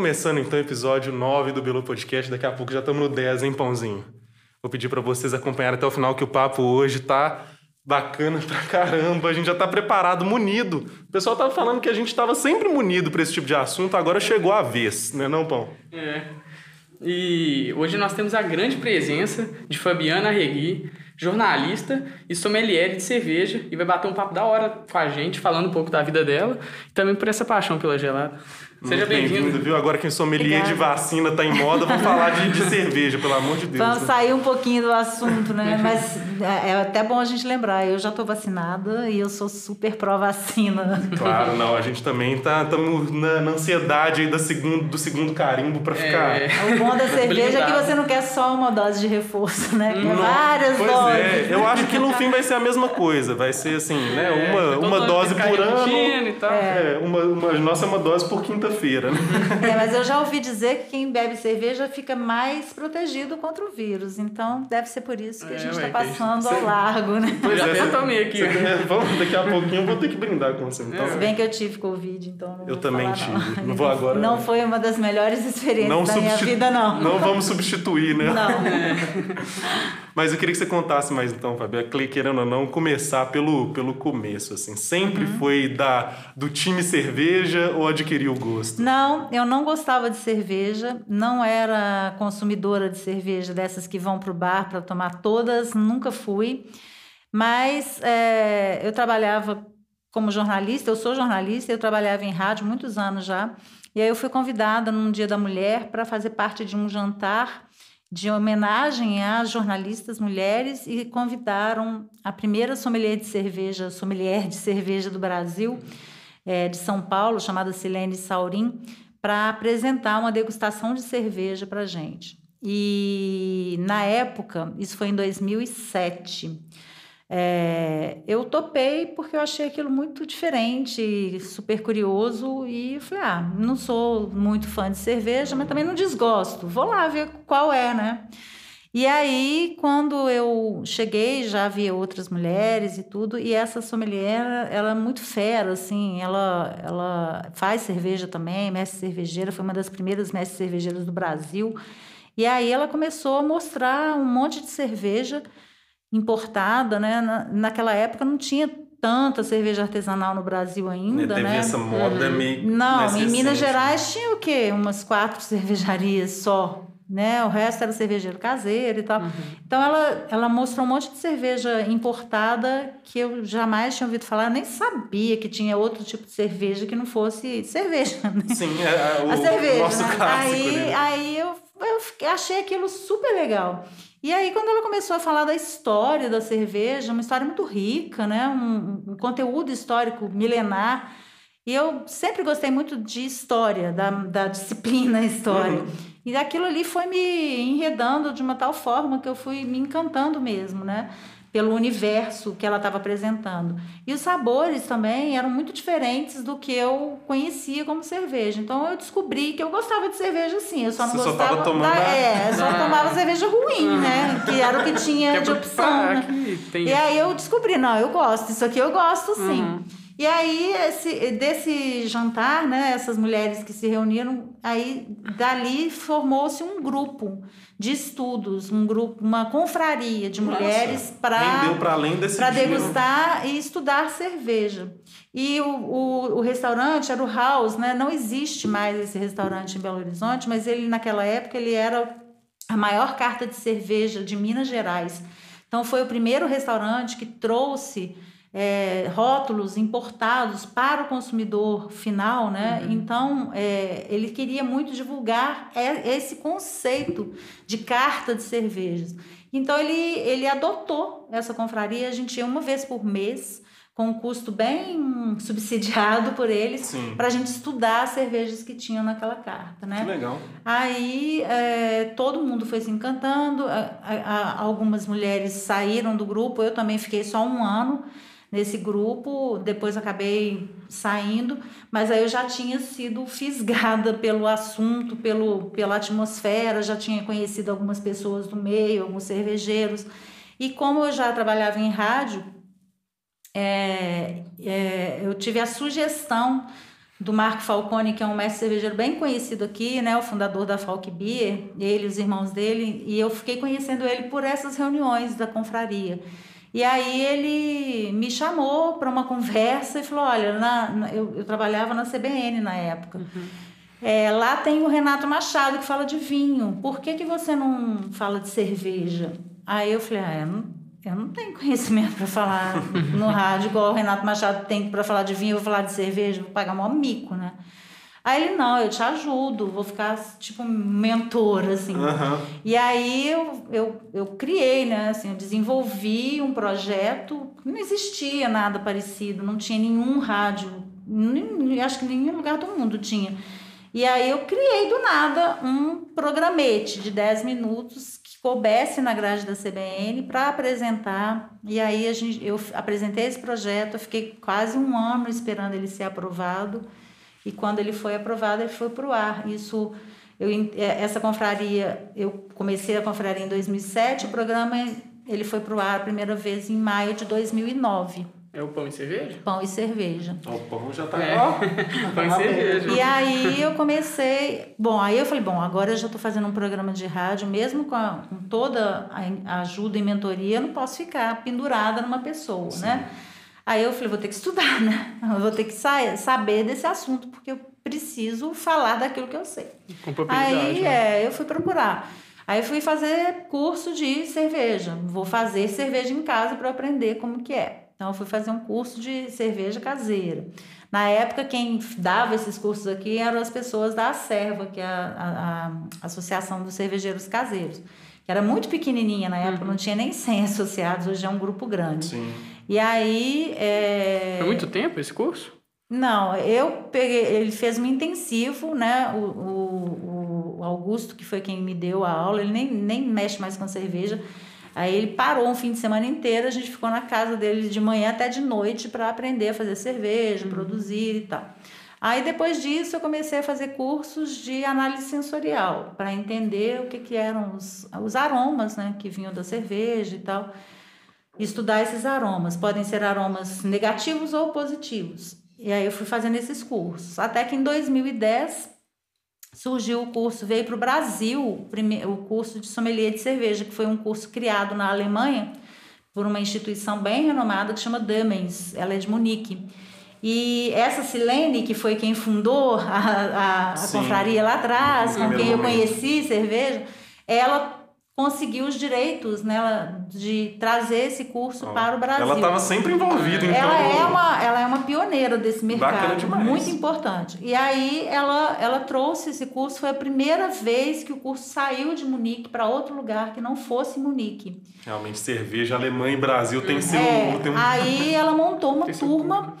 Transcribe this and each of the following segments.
Começando então o episódio 9 do Belo Podcast. Daqui a pouco já estamos no 10, hein, Pãozinho? Vou pedir para vocês acompanharem até o final que o papo hoje tá bacana pra caramba. A gente já tá preparado, munido. O pessoal tava falando que a gente tava sempre munido para esse tipo de assunto, agora chegou a vez, né, não, Pão? É. E hoje nós temos a grande presença de Fabiana Arregui, jornalista e sommelier de cerveja, e vai bater um papo da hora com a gente, falando um pouco da vida dela e também por essa paixão pela gelada. Seja bem-vindo. Bem viu? Agora que sommelier de vacina tá em moda, vamos falar de, de, cerveja, pelo amor de Deus. Vamos né? sair um pouquinho do assunto, né? Mas é, é até bom a gente lembrar, eu já tô vacinada e eu sou super pró-vacina. Claro, não, a gente também tá estamos na, na, ansiedade aí da segundo, do segundo carimbo para ficar... É. O bom da cerveja é que você não quer só uma dose de reforço, né? Quer várias pois doses. É, eu acho que no fim vai ser a mesma coisa, vai ser assim, né? É, uma, uma dose por ano. E tal. É, uma, uma, nossa é uma dose por quinta quinta-feira, né? É, mas eu já ouvi dizer que quem bebe cerveja fica mais protegido contra o vírus. Então deve ser por isso que a é, gente está passando ao largo, né? Pois já é, tomei aqui. Você, vamos, daqui a pouquinho eu vou ter que brindar com você. Então. Se bem que eu tive Covid, então. Não eu também falar, tive. Não. não vou agora. Não foi uma das melhores experiências não da minha vida, não. Não vamos substituir, né? Não. Mas eu queria que você contasse mais então, Fabio. Querendo ou não, começar pelo, pelo começo, assim. Sempre uhum. foi da, do time cerveja ou adquirir o gosto? Não, eu não gostava de cerveja. Não era consumidora de cerveja dessas que vão para o bar para tomar todas. Nunca fui. Mas é, eu trabalhava como jornalista. Eu sou jornalista. Eu trabalhava em rádio muitos anos já. E aí eu fui convidada num Dia da Mulher para fazer parte de um jantar de homenagem às jornalistas mulheres e convidaram a primeira sommelier de cerveja, sommelier de cerveja do Brasil, é, de São Paulo, chamada Silene Saurim, para apresentar uma degustação de cerveja para gente. E na época, isso foi em 2007, é, eu topei porque eu achei aquilo muito diferente, super curioso e falei, ah, não sou muito fã de cerveja, mas também não desgosto, vou lá ver qual é, né? E aí, quando eu cheguei, já havia outras mulheres e tudo, e essa sommelier, ela é muito fera, assim, ela, ela faz cerveja também, mestre cervejeira, foi uma das primeiras mestres cervejeiras do Brasil, e aí ela começou a mostrar um monte de cerveja, importada, né? Na, naquela época não tinha tanta cerveja artesanal no Brasil ainda, Teve né? essa moda uhum. meio Não, em Minas Gerais tinha o quê? Umas quatro cervejarias só, né? O resto era cervejeiro caseiro e tal. Uhum. Então ela, ela mostrou um monte de cerveja importada que eu jamais tinha ouvido falar, eu nem sabia que tinha outro tipo de cerveja que não fosse cerveja. Né? Sim, é, é o a cerveja. nosso né? clássico. Aí, né? aí eu, eu achei aquilo super legal. E aí, quando ela começou a falar da história da cerveja, uma história muito rica, né? um, um conteúdo histórico milenar, e eu sempre gostei muito de história, da, da disciplina história. Uhum. E aquilo ali foi me enredando de uma tal forma que eu fui me encantando mesmo, né? pelo universo que ela estava apresentando. E os sabores também eram muito diferentes do que eu conhecia como cerveja. Então eu descobri que eu gostava de cerveja assim. Eu só não Você gostava só tomando da, a... é, só tomava cerveja ruim, né? Que era o que tinha que de é opção. Né? Tem... E aí eu descobri, não, eu gosto, isso aqui eu gosto sim. Uhum. E aí, esse, desse jantar, né, essas mulheres que se reuniram, aí dali formou-se um grupo de estudos, um grupo, uma confraria de mulheres para degustar e estudar cerveja. E o, o, o, restaurante era o House, né? Não existe mais esse restaurante em Belo Horizonte, mas ele naquela época ele era a maior carta de cerveja de Minas Gerais. Então foi o primeiro restaurante que trouxe é, rótulos importados para o consumidor final, né? Uhum. Então é, ele queria muito divulgar esse conceito de carta de cervejas. Então ele, ele adotou essa confraria, a gente ia uma vez por mês, com um custo bem subsidiado por eles, para a gente estudar as cervejas que tinham naquela carta, né? Que legal. Aí é, todo mundo foi se encantando, a, a, a, algumas mulheres saíram do grupo, eu também fiquei só um ano, nesse grupo, depois acabei saindo, mas aí eu já tinha sido fisgada pelo assunto, pelo, pela atmosfera, já tinha conhecido algumas pessoas do meio, alguns cervejeiros. E como eu já trabalhava em rádio, é, é, eu tive a sugestão do Marco Falcone, que é um mestre cervejeiro bem conhecido aqui, né, o fundador da Falk Beer, ele os irmãos dele, e eu fiquei conhecendo ele por essas reuniões da confraria. E aí ele me chamou para uma conversa e falou, olha, na, eu, eu, trabalhava na CBN na época. Uhum. É, lá tem o Renato Machado que fala de vinho. Por que, que você não fala de cerveja? Aí eu falei, ah, eu não, eu não tenho conhecimento para falar no rádio, igual o Renato Machado tem para falar de vinho, eu vou falar de cerveja, vou pagar maior mico, né? Aí ele, não, eu te ajudo, vou ficar tipo mentor, assim. Uhum. E aí eu, eu, eu criei, né, assim, eu desenvolvi um projeto, não existia nada parecido, não tinha nenhum rádio, nem, acho que nenhum lugar do mundo tinha. E aí eu criei do nada um programete de 10 minutos que coubesse na grade da CBN para apresentar. E aí a gente, eu apresentei esse projeto, eu fiquei quase um ano esperando ele ser aprovado. E quando ele foi aprovado, ele foi para o ar. Isso, eu, é, essa confraria, eu comecei a confraria em 2007, o programa ele foi para o ar a primeira vez em maio de 2009. É o pão e cerveja? Pão e cerveja. O pão já tá. É. Ó, pão e cerveja. E aí eu comecei. Bom, aí eu falei, bom, agora eu já estou fazendo um programa de rádio, mesmo com, a, com toda a ajuda e mentoria, eu não posso ficar pendurada numa pessoa, Sim. né? Aí eu falei, vou ter que estudar, né? Eu vou ter que saber desse assunto, porque eu preciso falar daquilo que eu sei. Com Aí né? é, eu fui procurar. Aí fui fazer curso de cerveja. Vou fazer cerveja em casa para aprender como que é. Então eu fui fazer um curso de cerveja caseira. Na época, quem dava esses cursos aqui eram as pessoas da Acerva, que é a, a, a Associação dos Cervejeiros Caseiros. Era muito pequenininha na época, uhum. não tinha nem 100 associados, hoje é um grupo grande. Sim. E aí. É... Foi muito tempo esse curso? Não, eu peguei. Ele fez um intensivo, né? O, o, o Augusto, que foi quem me deu a aula, ele nem, nem mexe mais com cerveja. Aí ele parou um fim de semana inteiro, a gente ficou na casa dele de manhã até de noite para aprender a fazer cerveja, uhum. produzir e tal. Aí depois disso eu comecei a fazer cursos de análise sensorial para entender o que, que eram os, os aromas né, que vinham da cerveja e tal estudar esses aromas. Podem ser aromas negativos ou positivos. E aí eu fui fazendo esses cursos. Até que em 2010 surgiu o curso, veio para o Brasil o curso de sommelier de cerveja, que foi um curso criado na Alemanha por uma instituição bem renomada que chama Dumens, ela é de Munique. E essa Silene, que foi quem fundou a, a, a confraria lá atrás, com quem eu conheci cerveja, ela conseguiu os direitos né, de trazer esse curso oh. para o Brasil. Ela estava sempre envolvida, então. Ela é, uma, ela é uma pioneira desse mercado, muito importante. E aí ela, ela trouxe esse curso, foi a primeira vez que o curso saiu de Munique para outro lugar que não fosse Munique. Realmente, cerveja, Alemanha e Brasil tem seu... É, tem um... Aí ela montou uma turma...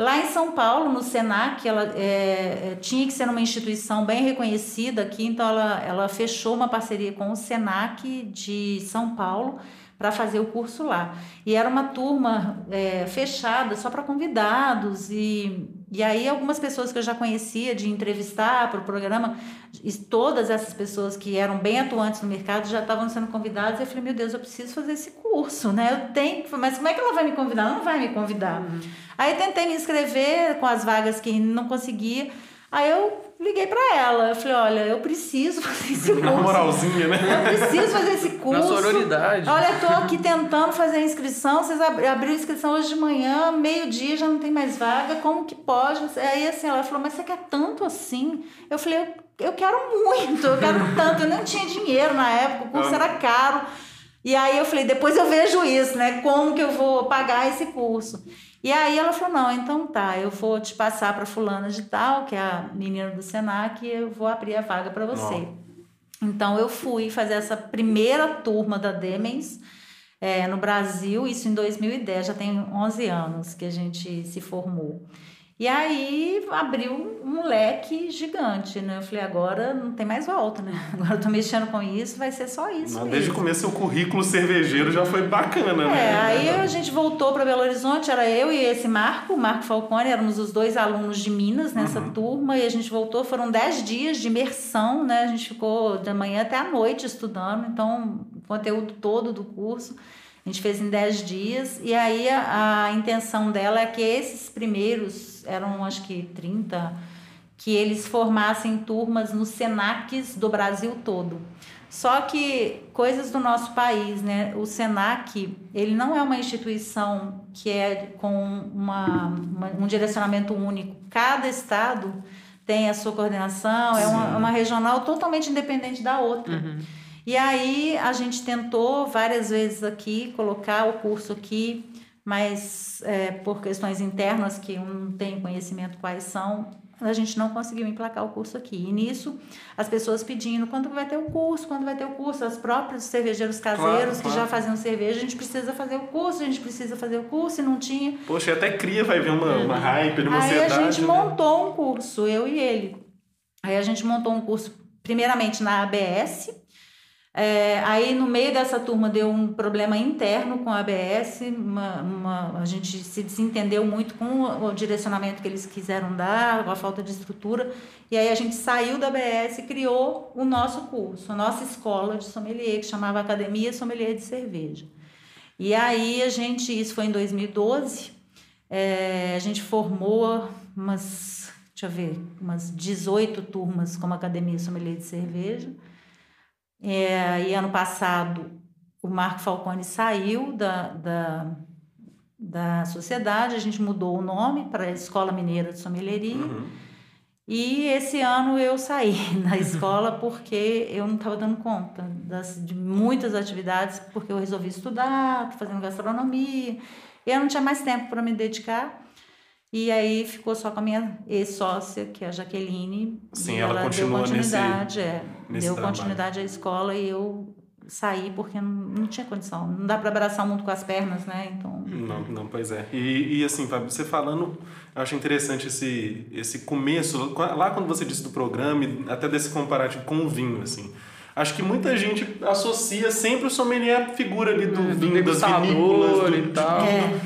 Lá em São Paulo, no Senac, ela é, é, tinha que ser uma instituição bem reconhecida aqui, então ela, ela fechou uma parceria com o Senac de São Paulo para fazer o curso lá. E era uma turma é, fechada só para convidados e e aí algumas pessoas que eu já conhecia de entrevistar para o programa, e todas essas pessoas que eram bem atuantes no mercado já estavam sendo convidadas. E eu falei, meu Deus, eu preciso fazer esse curso, né? Eu tenho, mas como é que ela vai me convidar? Ela não vai me convidar. Uhum. Aí tentei me inscrever com as vagas que não conseguia. Aí eu liguei para ela. Eu falei, olha, eu preciso fazer esse curso. Na moralzinha, né? Eu preciso fazer esse curso. Na sororidade. Olha, eu tô aqui tentando fazer a inscrição. Vocês abriram a inscrição hoje de manhã, meio-dia, já não tem mais vaga. Como que pode? Aí assim, ela falou, mas você quer tanto assim? Eu falei, eu, eu quero muito, eu quero tanto. Eu não tinha dinheiro na época, o curso era caro. E aí eu falei, depois eu vejo isso, né? Como que eu vou pagar esse curso? E aí ela falou: não, então tá, eu vou te passar para fulana de tal, que é a menina do Senac, e eu vou abrir a vaga para você. Então eu fui fazer essa primeira turma da Demens é, no Brasil, isso em 2010, já tem 11 anos que a gente se formou. E aí abriu um leque gigante, né? Eu falei, agora não tem mais volta, né? Agora eu tô mexendo com isso, vai ser só isso. Mas desde o começo o currículo cervejeiro já foi bacana, é, né? Aí a gente voltou para Belo Horizonte, era eu e esse Marco, o Marco Falcone, éramos os dois alunos de Minas nessa uhum. turma, e a gente voltou, foram 10 dias de imersão, né? A gente ficou da manhã até a noite estudando, então o conteúdo todo do curso. A gente fez em 10 dias e aí a, a, intenção dela é que esses primeiros, eram acho que 30, que eles formassem turmas nos SENACs do Brasil todo. Só que coisas do nosso país, né? O Senac, ele não é uma instituição que é com uma, uma um direcionamento único. Cada estado tem a sua coordenação, Sim. é uma, uma, regional totalmente independente da outra. Uhum. E aí a gente tentou várias vezes aqui colocar o curso aqui, mas é, por questões internas que eu não tenho conhecimento quais são, a gente não conseguiu emplacar o curso aqui. E nisso, as pessoas pedindo quando vai ter o curso, quando vai ter o curso, os próprios cervejeiros caseiros claro, que claro. já faziam cerveja, a gente precisa fazer o curso, a gente precisa fazer o curso e não tinha. Poxa, até cria, vai ver uma, uma hype, uma Aí ansiedade. Aí a gente né? montou um curso, eu e ele. Aí a gente montou um curso, primeiramente na ABS, é, aí, no meio dessa turma, deu um problema interno com a ABS, uma, uma, a gente se desentendeu muito com o, direcionamento que eles quiseram dar, com a falta de estrutura, e aí a gente saiu da ABS e criou o nosso curso, a nossa escola de sommelier, que chamava Academia Sommelier de Cerveja. E aí a gente, isso foi em 2012, é, a gente formou umas, deixa eu ver, umas 18 turmas como Academia Sommelier de Cerveja, é, e ano passado o Marco Falcone saiu da, da, da sociedade, a gente mudou o nome para Escola Mineira de Sommelieria. Uhum. E esse ano eu saí da escola porque eu não estava dando conta das, de muitas atividades, porque eu resolvi estudar, fazendo gastronomia, e eu não tinha mais tempo para me dedicar. E aí ficou só com a minha ex-sócia, que é a Jaqueline. Sim, ela, ela continua deu continuidade, nesse, é, nesse deu trabalho. continuidade à escola e eu saí porque não, não tinha condição. Não dá para abraçar o mundo com as pernas, né? Então. Não, não, pois é. E, e assim, Fábio, você falando, eu acho interessante esse, esse começo, lá quando você disse do programa, até desse comparativo com o vinho, assim. Acho que muita gente associa sempre o sommelier à figura ali do é, vinho, das vinícolas, do, e tal. É.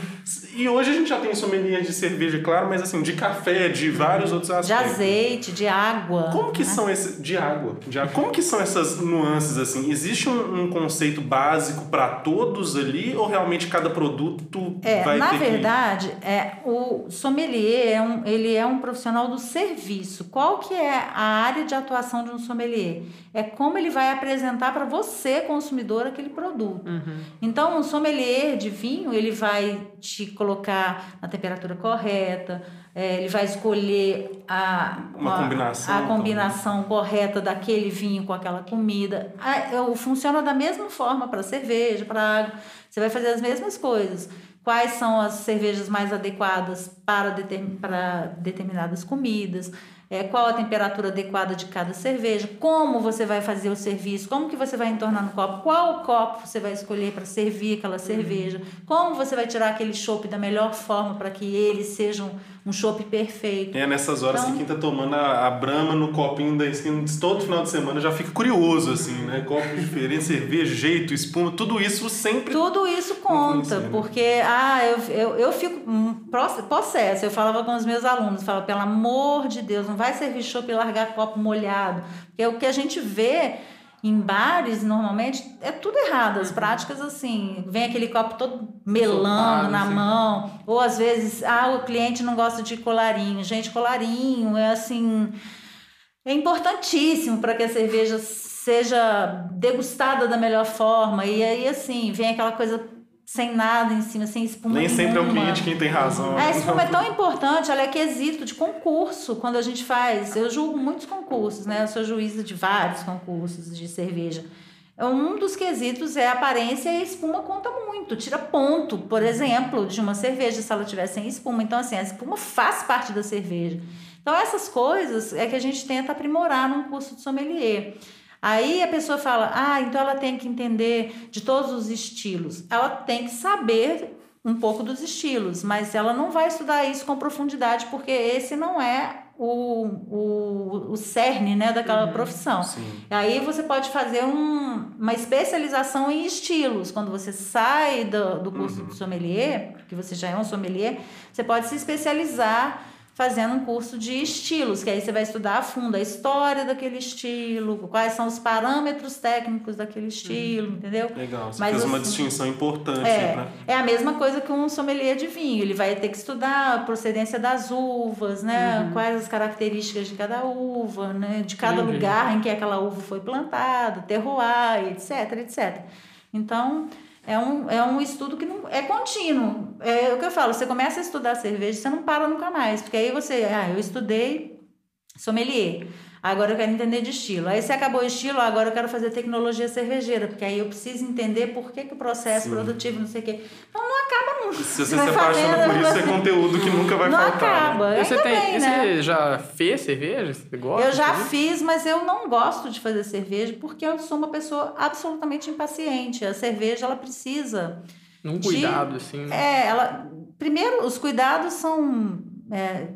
E hoje a gente já tem sommelier de cerveja, claro, mas assim, de café, de vários outros aspectos. De azeite, de água. Como que né? são esses. De água. De água. Como que são essas nuances, assim? Existe um, um conceito básico para todos ali, ou realmente cada produto é, vai na ter verdade, que... é, o sommelier é um, ele é um profissional do serviço. Qual que é a área de atuação de um sommelier? É como ele vai apresentar para você, consumidor, aquele produto. Uhum. Então, um sommelier de vinho, ele vai te colocar na temperatura correta, é, ele vai escolher a, Uma a, combinação, a combinação correta daquele vinho com aquela comida. A, é, funciona da mesma forma para cerveja, para água. Você vai fazer as mesmas coisas. Quais são as cervejas mais adequadas para, determin, para determinadas comidas? É, qual a temperatura adequada de cada cerveja, como você vai fazer o serviço, como que você vai entornar no copo, qual copo você vai escolher para servir aquela cerveja, como você vai tirar aquele chopp da melhor forma para que ele seja um, um chopp perfeito. É nessas horas então, que quem tá tomando a, a brama no copinho da esquina todo final de semana já fica curioso, assim, né? Copos diferentes, cerveja, jeito, espuma, tudo isso sempre. Tudo isso conta, porque ah, eu, eu, eu fico possesso. Eu falava com os meus alunos, falava, pelo amor de Deus, não vai servir chopp e largar copo molhado. Porque o que a gente vê em bares, normalmente, é tudo errado. As práticas, assim, vem aquele copo todo melando na assim. mão. Ou, às vezes, ah, o cliente não gosta de colarinho. Gente, colarinho é, assim... É importantíssimo para que a cerveja seja degustada da melhor forma. E aí, assim, vem aquela coisa sem nada em cima, sem espuma Nem nenhuma. sempre é o cliente quem tem razão. A espuma é tão importante, ela é quesito de concurso quando a gente faz. Eu julgo muitos concursos, né? Eu sou juíza de vários concursos de cerveja. Um dos quesitos é a aparência e a espuma conta muito, tira ponto, por exemplo, de uma cerveja se ela tiver sem espuma. Então, assim, a espuma faz parte da cerveja. Então, essas coisas é que a gente tenta aprimorar num curso de sommelier. Aí a pessoa fala: ah, então ela tem que entender de todos os estilos. Ela tem que saber um pouco dos estilos, mas ela não vai estudar isso com profundidade, porque esse não é o, o, o cerne né, daquela uhum, profissão. Sim. Aí você pode fazer um, uma especialização em estilos. Quando você sai do, do curso uhum. de sommelier, porque você já é um sommelier, você pode se especializar fazendo um curso de estilos, que aí você vai estudar a fundo a história daquele estilo, quais são os parâmetros técnicos daquele estilo, uhum. entendeu? Legal, você Mas, fez uma distinção importante. É, né? é a mesma coisa que um sommelier de vinho, ele vai ter que estudar a procedência das uvas, né? Uhum. Quais as características de cada uva, né? De cada uhum. lugar em que aquela uva foi plantada, terroir, etc, etc. Então, é um, é um estudo que não é contínuo. É o que eu falo, você começa a estudar cerveja, você não para nunca mais. Porque aí você, ah, eu estudei sommelier. Agora eu quero entender de estilo. Aí você acabou o estilo, agora eu quero fazer tecnologia cervejeira, porque aí eu preciso entender por que, que o processo Sim. produtivo, não sei o quê. Então não acaba nunca. Se você, se apaixona por isso, é conteúdo que nunca vai não faltar. Não né? acaba. Né? Você, tem, bem, né? você já fez cerveja? Você gosta? Eu já fiz, mas eu não gosto de fazer cerveja porque eu sou uma pessoa absolutamente impaciente. A cerveja, ela precisa. Um cuidado, assim. Né? É, ela. Primeiro, os cuidados são é, é,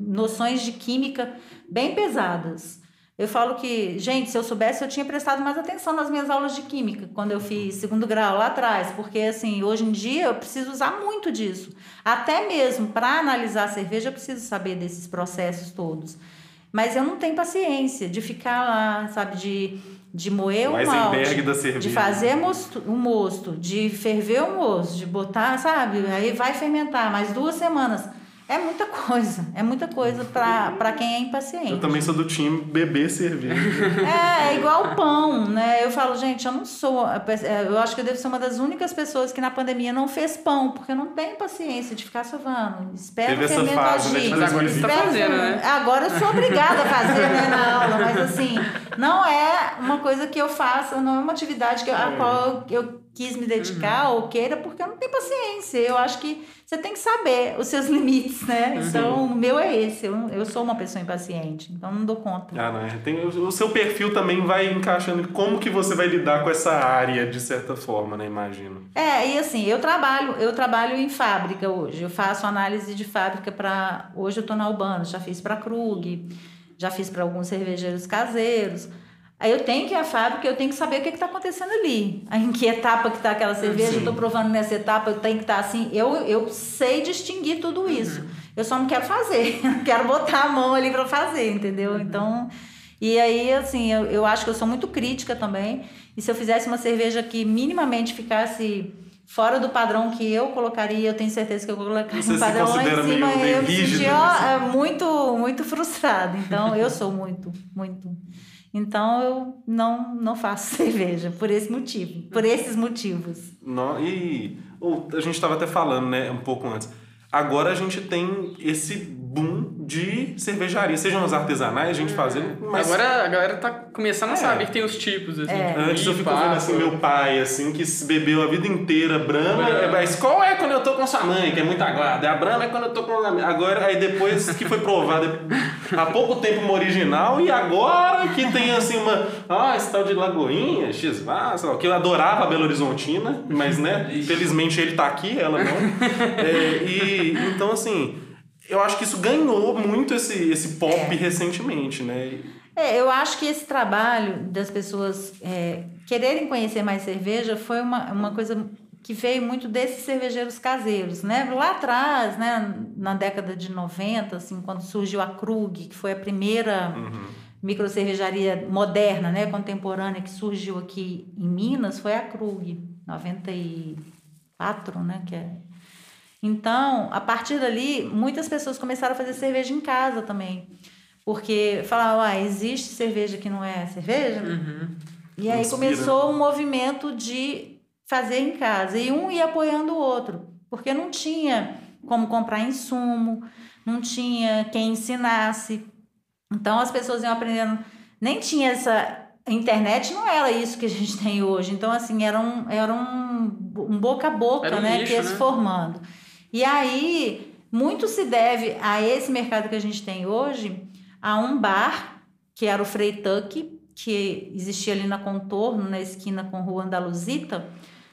noções de química bem pesadas. Eu falo que, gente, se eu soubesse, eu tinha prestado mais atenção nas minhas aulas de química, quando eu fiz segundo grau lá atrás, porque assim, hoje em dia eu preciso usar muito disso. Até mesmo para analisar a cerveja, eu preciso saber desses processos todos. Mas eu não tenho paciência de ficar lá, sabe, de, de moer o, malte, da cerveja. de fazer mosto, o mosto, de ferver o mosto, de botar, sabe, aí vai fermentar mais duas semanas. É muita coisa, é muita coisa para quem é impaciente. Eu também sou do time beber cerveja. É, é igual pão, né? Eu falo, gente, eu não sou. É, eu acho que eu devo ser uma das únicas pessoas que na pandemia não fez pão, porque eu não tenho paciência de ficar sovando. Espero Teve essa fase, agir. Né, mas agora você tá fazendo, né? Agora eu sou obrigada a fazer né, na aula, mas assim, não é uma coisa que eu faço, não é uma atividade que eu, a é. qual eu quis me dedicar uhum. ou queira, porque eu não tenho paciência. Eu acho que você tem que saber os seus limites, né? Uhum. Então, o meu é esse. Eu, eu sou uma pessoa impaciente, então não dou conta. Ah, não. É. Tem, o, o seu perfil também vai encaixando como que você vai lidar com essa área, de certa forma, né? Imagino. É, e assim, eu trabalho, eu trabalho em fábrica hoje. Eu faço análise de fábrica para. Hoje eu estou na Urbana, já fiz para Krug, já fiz para alguns cervejeiros caseiros. Aí eu tenho que ir à fábrica, eu tenho que saber o que está acontecendo ali. Em que etapa que está aquela cerveja, Sim. eu estou provando nessa etapa, eu tenho que estar tá assim. Eu, eu sei distinguir tudo uhum. isso. Uhum. Eu só não quero fazer, não quero botar a mão ali para fazer, entendeu? Uhum. Então, e aí, assim, eu, eu acho que eu sou muito crítica também. E se eu fizesse uma cerveja que minimamente ficasse fora do padrão que eu colocaria, eu tenho certeza que eu colocaria Você um padrão lá em cima, meio, meio eu me é muito, muito frustrado. Então, eu sou muito, muito. Então eu não, não faço cerveja por esse motivo, por esses motivos. Não, e a gente estava até falando, né, um pouco antes. Agora a gente tem esse boom de cervejaria, sejam as artesanais, a gente fazendo. Mas... Agora a galera tá começando a é. saber que tem os tipos, assim. É. Antes eu fico vendo assim, meu pai, assim, que bebeu a vida inteira Brahma. É. Mas qual é quando eu tô com sua mãe, que é muito aguarda? A Brahma é quando eu tô com a Agora, aí depois que foi provado há pouco tempo uma original, e agora que tem assim uma. Ah, esse tal de Lagoinha, x sei que eu adorava a Belo Horizontina, mas né, infelizmente ele tá aqui, ela não. É, e então assim eu acho que isso ganhou muito esse, esse pop é. recentemente, né? É, eu acho que esse trabalho das pessoas é, quererem conhecer mais cerveja foi uma, uma coisa que veio muito desses cervejeiros caseiros, né? Lá atrás, né, na década de 90, assim, quando surgiu a Krug, que foi a primeira uhum. microcervejaria moderna, né, contemporânea que surgiu aqui em Minas, foi a Krug, 94, né, que é então, a partir dali, muitas pessoas começaram a fazer cerveja em casa também. Porque falavam, ah, existe cerveja que não é cerveja? Uhum. E aí Inspira. começou um movimento de fazer em casa. E um ia apoiando o outro. Porque não tinha como comprar insumo, não tinha quem ensinasse. Então as pessoas iam aprendendo. Nem tinha essa. A internet não era isso que a gente tem hoje. Então, assim, era um, era um, um boca a boca, um né? Nicho, que ia né? se formando. E aí, muito se deve a esse mercado que a gente tem hoje, a um bar, que era o Freitag, que existia ali na Contorno, na esquina com Rua Andaluzita,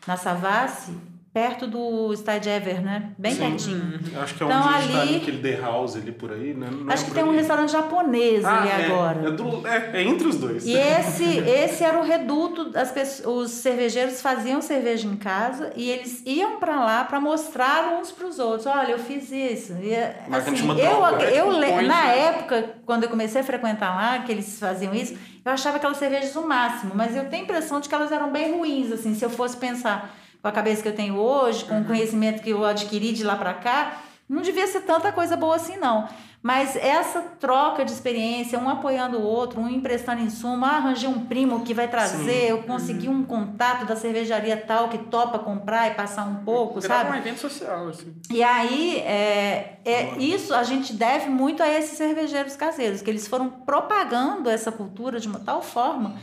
na Savassi, perto do Ever, né? Bem Sim. pertinho. Acho que é Então, onde a gente tá ali- ali, aquele The House ali por aí, né? Não Acho é que por tem um ali? restaurante japonês Ah, ali é, agora. É, do- é- é entre os dois. E esse, esse era o reduto, as pessoas, os cervejeiros faziam cerveja em casa e eles iam para lá para mostrar uns para os outros. Olha, eu fiz isso. E, Mas assim, eu, troca, né? eu, Tipo um le- point, na época, quando eu comecei a frequentar lá, que eles faziam isso, eu achava aquelas cervejas o máximo, mas eu tenho a impressão de que elas eram bem ruins, assim, se eu fosse pensar com a cabeça que eu tenho hoje, com o conhecimento que eu adquiri de lá para cá, não devia ser tanta coisa boa assim, não. Mas essa troca de experiência, um apoiando o outro, um emprestando insumo, ah, arranjei um primo que vai trazer, eu consegui um contato da cervejaria tal que topa comprar e passar um pouco, Virava sabe? um evento social, assim. E aí, é, é, isso a gente deve muito a esses cervejeiros caseiros, que eles foram propagando essa cultura de uma tal forma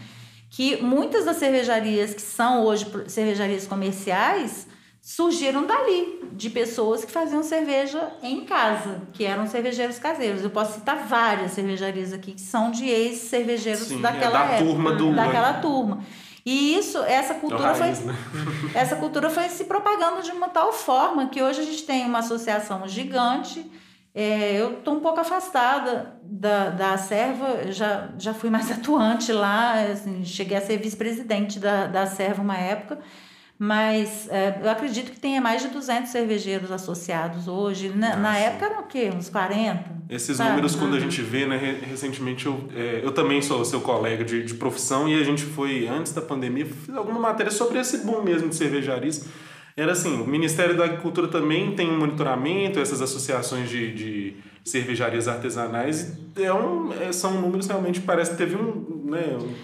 que muitas das cervejarias que são hoje cervejarias comerciais surgiram dali, de pessoas que faziam cerveja em casa, que eram cervejeiros caseiros. Eu posso citar várias cervejarias aqui que são de ex-cervejeiros é daquela da época, turma do- daquela turma. E isso, essa É cultura foi raiz, né? essa cultura foi se propagando de uma tal forma que hoje a gente tem uma associação gigante. É, eu estou um pouco afastada da, da Serva, já, já fui mais atuante lá, assim, cheguei a ser vice-presidente da, da Serva uma época, mas é, eu acredito que tenha mais de 200 cervejeiros associados hoje. Na, na Nossa. época eram o quê? Uns 40? Esses sabe? números, quando a gente vê, né? re- Recentemente, eu, é, eu também sou seu colega de, de profissão e a gente foi, antes da pandemia, fiz alguma matéria sobre esse boom mesmo de cervejarias. Era assim, o Ministério da Agricultura também tem um monitoramento, essas associações de, de cervejarias artesanais, é um, é, são números realmente, parece que teve um, né, um-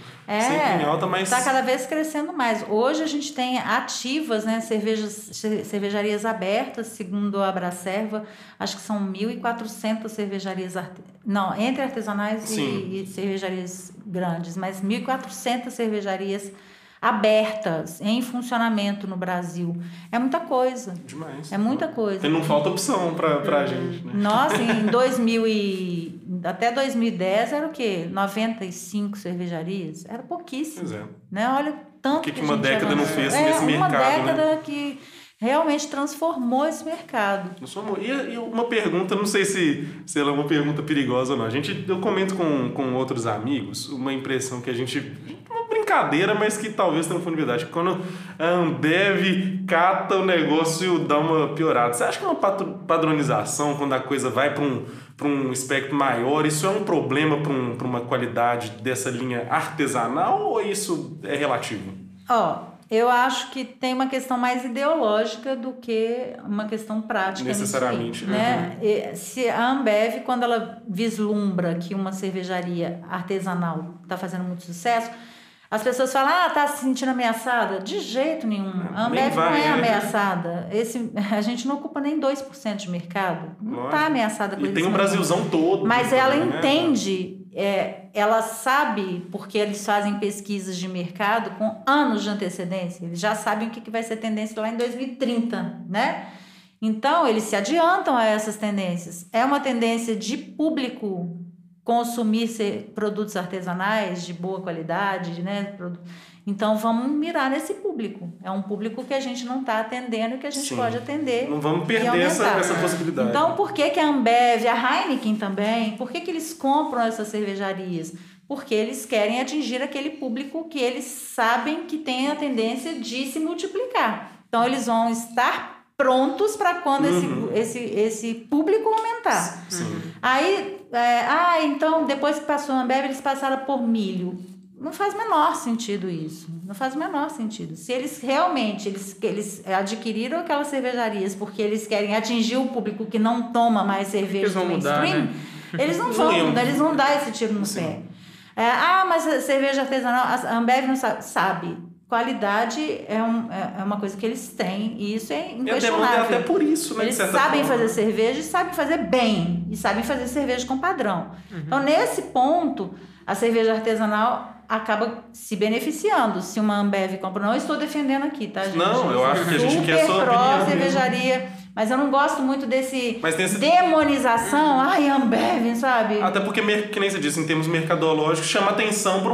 sempre em alta, mas... Está cada vez crescendo mais. Hoje a gente tem ativas, né, cervejas, ce- cervejarias abertas, segundo a Abracerva, acho que são 1.400 cervejarias, arte... não, entre artesanais e, e cervejarias grandes, mas 1.400 cervejarias abertas, em funcionamento no Brasil. É muita coisa, Demais. é muita coisa. E não falta opção pra, pra gente, né? Nossa, em 2000 e... até 2010 era o quê? 95 cervejarias? Era pouquíssimo. Pois é. Né? Olha tanto O que que a uma década não fez é, nesse uma mercado, né? década que realmente transformou esse mercado. Somos- E, e uma pergunta, não sei se, se ela é uma pergunta perigosa ou não. A gente, eu comento com, com outros amigos uma impressão que a gente. Brincadeira, mas que talvez tenha funilidade. Quando a Ambev cata o negócio e dá uma piorada. Você acha que é uma padronização, quando a coisa vai para um, pra um espectro maior, isso é um problema para um, pra uma qualidade dessa linha artesanal ou isso é relativo? Ó, eu acho que tem uma questão mais ideológica do que uma questão prática. Necessariamente, né? E Se a Ambev, quando ela vislumbra que uma cervejaria artesanal está fazendo muito sucesso, as pessoas falam, ah, tá se sentindo ameaçada? De jeito nenhum. A nem Ambev vai, não é né? ameaçada. Esse, a gente não ocupa nem 2% de mercado. Não está ameaçada com E tem o não. Brasilzão todo. Mas ela né? entende, é, ela sabe, porque eles fazem pesquisas de mercado com anos de antecedência, eles já sabem o que que vai ser tendência lá em 2030, né? Então, eles se adiantam a essas tendências. É uma tendência de público consumir produtos artesanais de boa qualidade, né? Então, vamos mirar nesse público. É um público que a gente não está atendendo e que a gente Sim. pode atender. Não vamos perder essa, essa possibilidade. Então, por que, que a Ambev, a Heineken também, por que, que eles compram essas cervejarias? Porque eles querem atingir aquele público que eles sabem que tem a tendência de se multiplicar. Então, eles vão estar prontos para quando Uhum. esse, esse, esse público aumentar. Sim. Aí, é, ah, então depois que passou a Ambev, eles passaram por milho. Não faz o menor sentido isso. Não faz o menor sentido. Se eles realmente eles, eles adquiriram aquelas cervejarias porque eles querem atingir o público que não toma mais cerveja do mainstream, né? eles não vão eles vão dar esse tiro no Sim. pé. É, ah, mas cerveja artesanal, a Ambev não sabe. Sabe. Qualidade é, um, é é uma coisa que eles têm e isso é demanda é inquestionável. até por isso, né? Eles sabem forma. fazer cerveja e sabem fazer bem. E sabem fazer cerveja com padrão. Então, nesse ponto, a cerveja artesanal acaba se beneficiando. Se uma Ambev compra. Não estou defendendo aqui, tá, gente? Não, eu acho que a gente quer opinião pró cervejaria Mas eu não gosto muito desse Mas tem esse- demonização, ai, Ambev, sabe? Até porque, que nem você disse, em termos mercadológicos, chama atenção para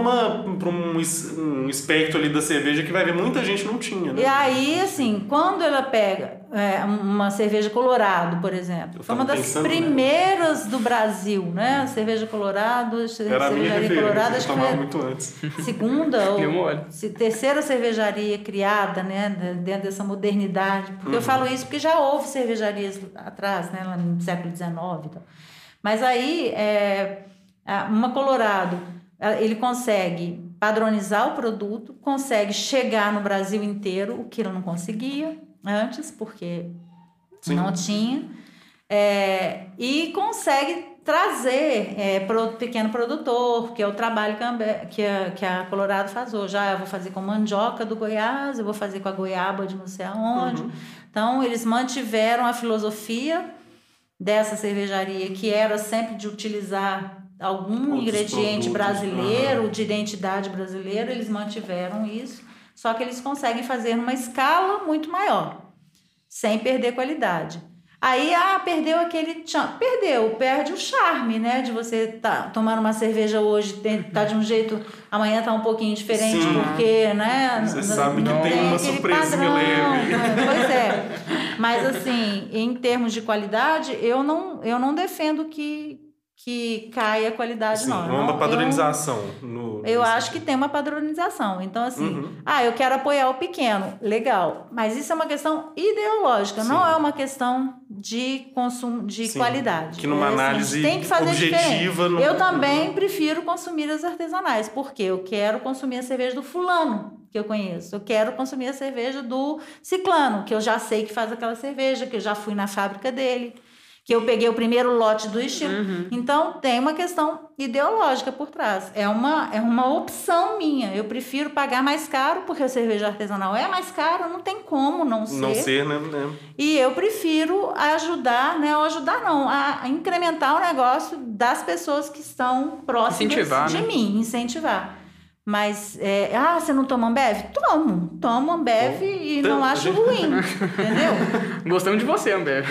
um, um espectro ali da cerveja que vai ver muita gente não tinha, né? E aí, assim, quando ela pega é, uma cerveja Colorado, por exemplo, foi uma das pensando, né? primeiras do Brasil, né? Cerveja Colorado, Era cervejaria Colorado, acho que foi muito antes. segunda ou terceira cervejaria criada, né, de- dentro dessa modernidade. Porque Uhum. eu falo isso porque já houve cervejarias atrás, né, lá no século XIX e tal. Mas aí, é, uma Colorado, ele consegue padronizar o produto, consegue chegar no Brasil inteiro, o que ele não conseguia antes, porque Sim. não tinha, é, e consegue trazer é, para o pequeno produtor, que é o trabalho que a, que a, que a Colorado faz hoje. Ah, eu vou fazer com mandioca do Goiás, eu vou fazer com a goiaba de não sei aonde. Uhum. Então, eles mantiveram a filosofia dessa cervejaria, que era sempre de utilizar algum Outros ingrediente produtos, brasileiro, de identidade brasileira, eles mantiveram isso, só que eles conseguem fazer numa escala muito maior, sem perder qualidade. Aí, ah, perdeu aquele tchan. Perdeu, perde o charme, né? De você tá tomando uma cerveja hoje, tem, tá de um jeito, amanhã tá um pouquinho diferente, Sim. porque, né? Você sabe que não tem uma padrão, leve. Pois é. Mas assim, em termos de qualidade, eu não, eu não defendo que, que caia a qualidade, Sim, não. uma Não, eu- padronização. no, eu acho que tem uma padronização. Então, assim, Uhum. ah, eu quero apoiar o pequeno. Legal. Mas isso é uma questão ideológica, Sim. não é uma questão de consumo, de Sim, qualidade. que numa É, assim, análise tem que fazer objetiva, não- Eu também prefiro consumir as artesanais, porque eu quero consumir a cerveja do fulano que eu conheço. Eu quero consumir a cerveja do ciclano, que eu já sei que faz aquela cerveja, que eu já fui na fábrica dele, que eu peguei o primeiro lote do estilo. Então, tem uma questão ideológica por trás. É uma, é uma opção minha. Eu prefiro pagar mais caro, porque a cerveja artesanal é mais cara, não tem como não ser. Não ser, né? né? E eu prefiro ajudar, né? Ou ajudar não, a a incrementar o negócio das pessoas que estão próximas Incentivar, de né? mim, incentivar. Mas, é, ah, você não toma Ambev? Tomo. Tomo Ambev e Então, não acho gente- ruim, entendeu? Gostamos de você, Amber.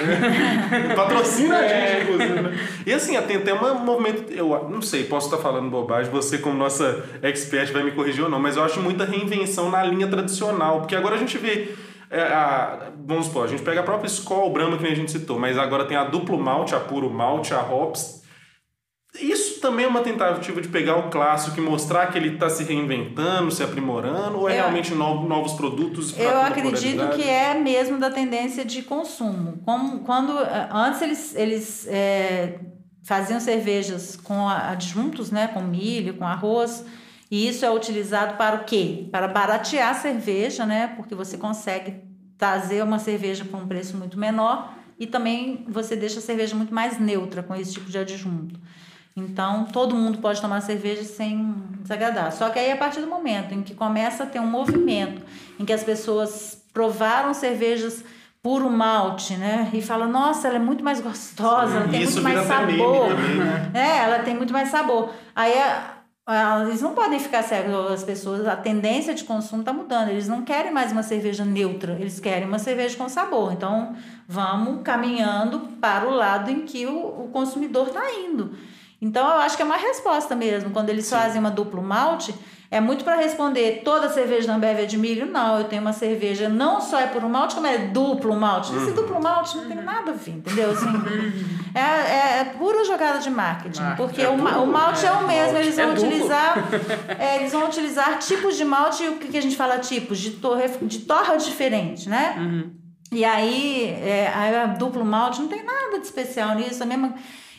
Patrocina a É. gente, inclusive. né? E assim, tem até um movimento. Eu não sei, posso estar falando bobagem, você, como nossa expert, vai me corrigir ou não, mas eu acho muita reinvenção na linha tradicional. Porque agora a gente vê. é, a- vamos supor, a gente pega a própria Skol Brahma que nem a gente citou, mas agora tem a duplo malte, a puro malte, a hops. Isso também é uma tentativa de pegar o clássico e mostrar que ele está se reinventando, se aprimorando, ou é Eu- realmente no- novos produtos? Eu acredito que é mesmo da tendência de consumo. Como, quando antes eles, eles eh, faziam cervejas com adjuntos, né, com milho, com arroz, e isso é utilizado para o quê? Para baratear a cerveja, né, porque você consegue trazer uma cerveja por um preço muito menor e também você deixa a cerveja muito mais neutra com esse tipo de adjunto. Então, todo mundo pode tomar cerveja sem desagradar. Só que aí, a partir do momento em que começa a ter um movimento, em que as pessoas provaram cervejas puro malte, né? E falam, nossa, ela é muito mais gostosa, ela tem muito mais sabor. também, né? É, ela tem muito mais sabor. Aí eles não podem ficar cegos, as pessoas, a tendência de consumo está mudando. Eles não querem mais uma cerveja neutra, eles querem uma cerveja com sabor. Então, vamos caminhando para o lado em que o, o consumidor está indo. Então, eu acho que é uma resposta mesmo. Quando eles fazem uma duplo malte, é muito para responder toda cerveja da Ambev é de milho? Não, eu tenho uma cerveja não só é por um malte, como é duplo malte. Esse duplo malte não tem nada a ver, entendeu? Assim, é, é, é pura jogada de marketing. Ah, porque é o, puro- o malte é, é, o mesmo, malte. eles É vão utilizar. é, eles vão utilizar tipos de malte o que, que a gente fala tipos? De, torre, de torra diferente, né? Uhum. E aí, é, aí a duplo malte não tem nada de especial nisso. A mesma...